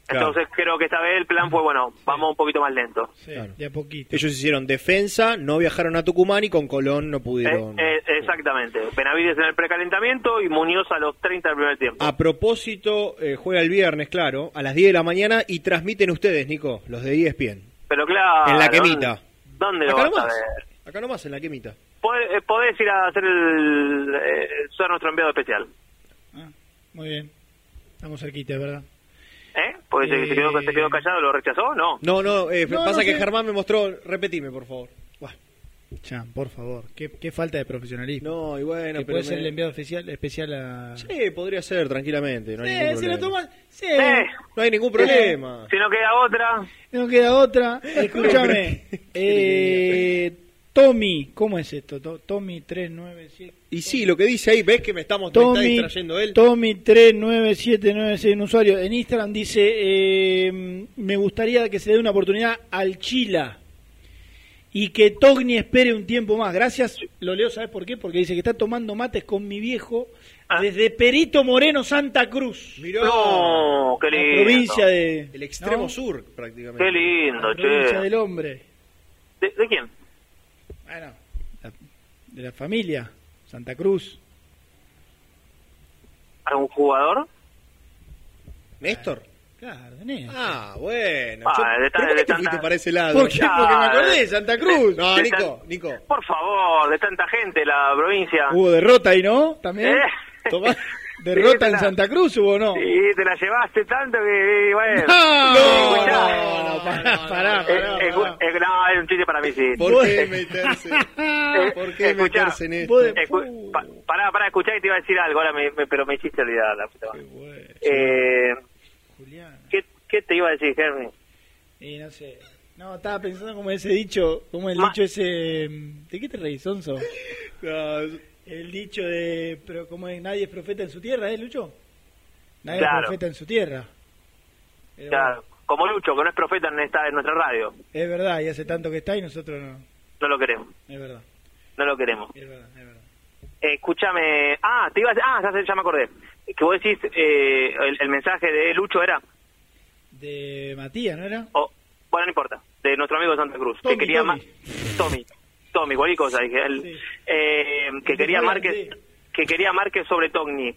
Claro. Entonces creo que esta vez el plan fue, bueno, vamos un poquito más lento. Claro. De a poquito. Ellos hicieron defensa, no viajaron a Tucumán y con Colón no pudieron. Eh, eh, exactamente. Benavides en el precalentamiento y Muñoz a los 30 del primer tiempo. A propósito, eh, juega el viernes, claro, a las 10 de la mañana y transmiten ustedes, Nico, los de ESPN. Pero claro. en la quemita. ¿Dónde lo Acá vas a nomás. ver? Acá nomás, en la quemita. Podés, podés ir a hacer el. Eh, ser nuestro enviado especial. Muy bien. Estamos cerquita, ¿verdad? ¿Eh? Porque se- se, quedó, se quedó callado, lo rechazó, no. No, no, eh, No, pasa no que. Germán me mostró, repetime, por favor. Buah. Ya, por favor. Qué, qué falta de profesionalismo. No, y bueno, pero puede ser me- el enviado especial, especial a... Sí, podría ser, tranquilamente. No hay Sí, ningún se lo sí. No hay ningún problema. Si no queda otra. No queda otra. Escúchame. eh, Tommy, ¿cómo es esto? To- Tommy 397. Y sí, lo que dice ahí, ves que me, estamos, me está Tommy, distrayendo él. Tommy 39796, un usuario en Instagram, dice: eh, Me gustaría que se dé una oportunidad al Chila y que Togni espere un tiempo más. Gracias, lo leo, ¿sabes por qué? Porque dice que está tomando mates con mi viejo desde Perito Moreno, Santa Cruz. Mirá. No, qué La lindo. provincia de. El extremo ¿no? sur, prácticamente. Qué lindo, La provincia che. del hombre. ¿De, de quién? Bueno, la- de la familia, Santa Cruz. ¿Algún jugador? ¿Néstor? Claro, de Néstor. Ah, bueno. Ah, Yo- de tan- ¿Pero por qué de te tanta- para ese lado? ¿Por qué? Porque me acordé de Santa Cruz. No, De Nico, tan- Nico. Por favor, de tanta gente la provincia. Hubo derrota ahí, ¿no? También. ¿Eh? Tomá. ¿Derrota Sí, en la- Santa Cruz hubo o no? Sí, te la llevaste tanto que, bueno. No, Escuchá. no, no, pará, pará, Eh, pará, eh, pará. eh, no, es un chiste para mí, sí. ¿Por qué meterse? eh, ¿Por qué escuchá, meterse en esto? escu- pa- pará, pará, escuchá que te iba a decir algo, ahora me, me- pero me hiciste olvidar la puta madre. Eh, Julián. ¿qué, ¿Qué te iba a decir, Henry? Y no sé. No, estaba pensando como ese dicho, como el Ma- dicho ese... ¿De qué te reís, Sonso? No, El dicho de... Pero como es, nadie es profeta en su tierra, ¿eh, Lucho? Nadie Claro. es profeta en su tierra. Pero Claro, como Lucho, que no es profeta en, esta, en nuestra radio. es verdad, y hace tanto que está y nosotros no. No lo queremos, Es verdad, no lo queremos. es verdad, es verdad. Eh, escúchame, ah, te iba a decir, ah, ya, ya me acordé. Que vos decís, eh, el, el mensaje de Lucho era, De Matías, ¿no era? o bueno, no importa, de nuestro amigo de Santa Cruz, Tommy, que quería Tommy. más, Tommy, Tommy, cualquier cosa, dije, él, Sí. eh, que quería Márquez, Holland, que quería Márquez sobre Togni.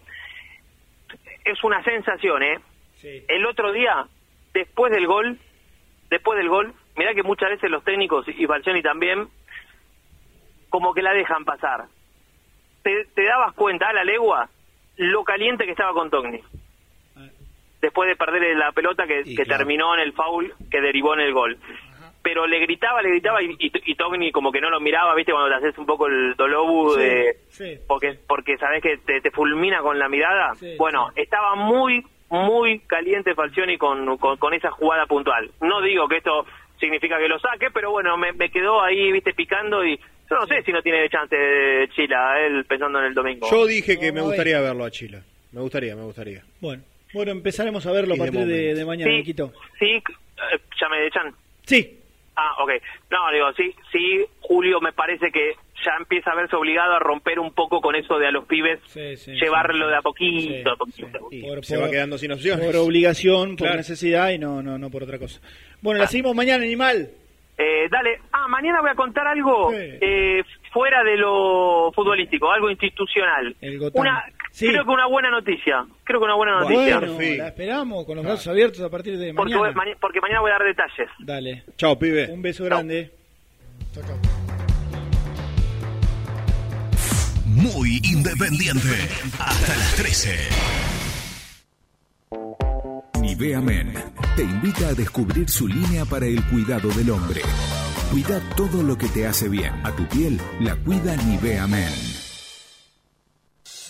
Es una sensación, ¿eh? Sí. El otro día, después del gol, después del gol, mirá que muchas veces los técnicos y Falcioni también, como que la dejan pasar. Te, te dabas cuenta a la legua lo caliente que estaba con Togni. Después de perder la pelota que, Y que claro. terminó en el foul que derivó en el gol. Pero le gritaba, le gritaba y, y, y Togni como que no lo miraba, ¿viste? Cuando te haces un poco el dolobu Sí, de... sí. Porque, porque sabes que te, te fulmina con la mirada. Sí, bueno, estaba muy, muy caliente Falcioni con, con, con esa jugada puntual. No digo que esto significa que lo saque, pero bueno, me, me quedó ahí, viste, picando y yo no sé si no tiene chance de Chila, él pensando en el domingo. Yo dije que me gustaría verlo a Chila. Me gustaría, me gustaría. Bueno, bueno, empezaremos a verlo a de partir de, mañana, sí, sí, eh, ya me echan. Sí, Ah, ok. No, digo, sí, sí, Julio me parece que ya empieza a verse obligado a romper un poco con eso de a los pibes, Sí, sí, llevarlo sí, de a sí. poquito, a poquito. Por- se por- va quedando sin opciones. por obligación, por Claro. necesidad y no, no, no por otra cosa. Bueno, la seguimos mañana, animal. Eh, dale, ah, mañana voy a contar algo Sí. eh, fuera de lo futbolístico, algo institucional. El Gotán. Una, Sí. Creo que una buena noticia, creo que una buena noticia. Bueno, la esperamos con los brazos abiertos a partir de porque, mañana. voy- porque mañana voy a dar detalles. Dale, Chao, pibe. un beso grande. Chau, chau. Muy independiente. Hasta las 13. Nivea Men te invita a descubrir su línea para el cuidado del hombre. Cuida todo lo que te hace bien. A tu piel la cuida Nivea Men.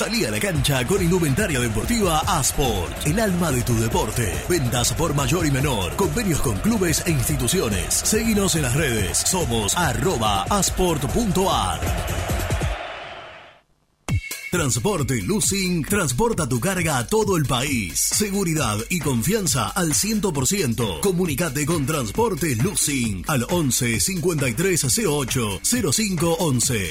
Salí a la cancha con indumentaria deportiva Asport, el alma de tu deporte. Ventas por mayor y menor, convenios con clubes e instituciones. Seguinos en las redes, somos arroba asport.ar. Transporte Lucing transporta tu carga a todo el país. Seguridad y confianza al 100%. Comunicate con Transporte Lucing al 11 53 08 05 11.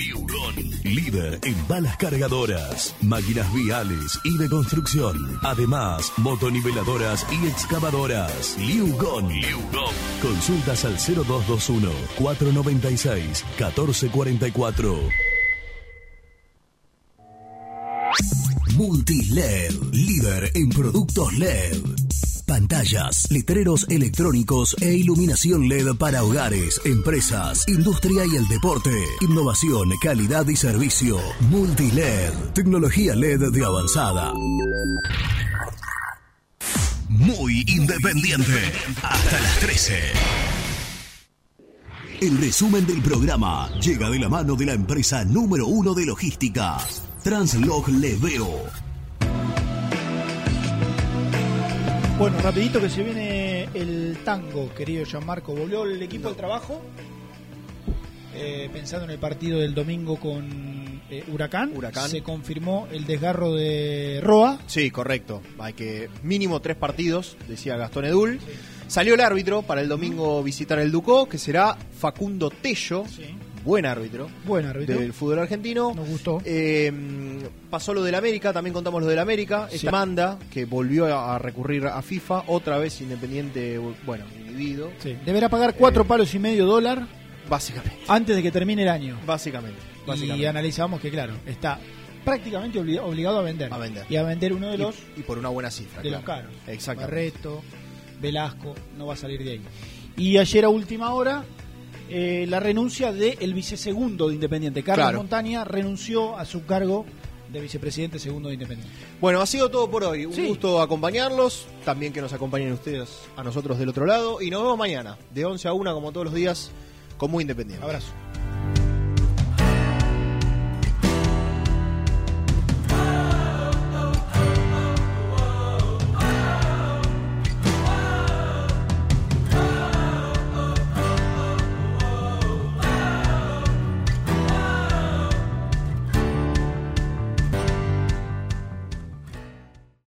Líder en balas cargadoras, máquinas viales y de construcción. Además, motoniveladoras y excavadoras. Liugon. Consultas al 0221 496 1444. Multiled, líder en productos LED. Pantallas, letreros electrónicos e iluminación LED para hogares, empresas, industria y el deporte. Innovación, calidad y servicio. Multiled, tecnología LED de avanzada. Muy independiente. Hasta las 13. El resumen del programa llega de la mano de la empresa número uno de logística, Translog Leveo. Bueno, rapidito que se viene el tango, querido Gianmarco. Volvió el equipo de trabajo, eh, pensando en el partido del domingo con eh, Huracán. Huracán. Se confirmó el desgarro de Roa. Sí, correcto. Hay que mínimo tres partidos, decía Gastón Edul. Salió el árbitro para el domingo visitar el Ducó, que será Facundo Tello. Buen árbitro. Buen árbitro. Del fútbol argentino. Nos gustó. Eh, pasó lo del América, también contamos lo del América. Sí. Esta manda que volvió a recurrir a FIFA, otra vez Independiente, bueno, inhibido. Sí. Deberá pagar cuatro palos y medio dólar Básicamente. antes de que termine el año. Básicamente. Y básicamente. analizamos que, claro, está prácticamente obli- obligado a vender. A vender. Y a vender uno de Y- los y, por una buena cifra. de los claro. caros. Exactamente. Barreto, Velasco, no va a salir de ahí. Y ayer a última hora, eh, la renuncia del vicesegundo de Independiente. Carlos Claro. Montaña renunció a su cargo de vicepresidente segundo de Independiente. Bueno, ha sido todo por hoy. Un Sí. gusto acompañarlos. También que nos acompañen ustedes a nosotros del otro lado. Y nos vemos mañana, de 11 a 1, como todos los días, con Muy Independiente. Abrazo.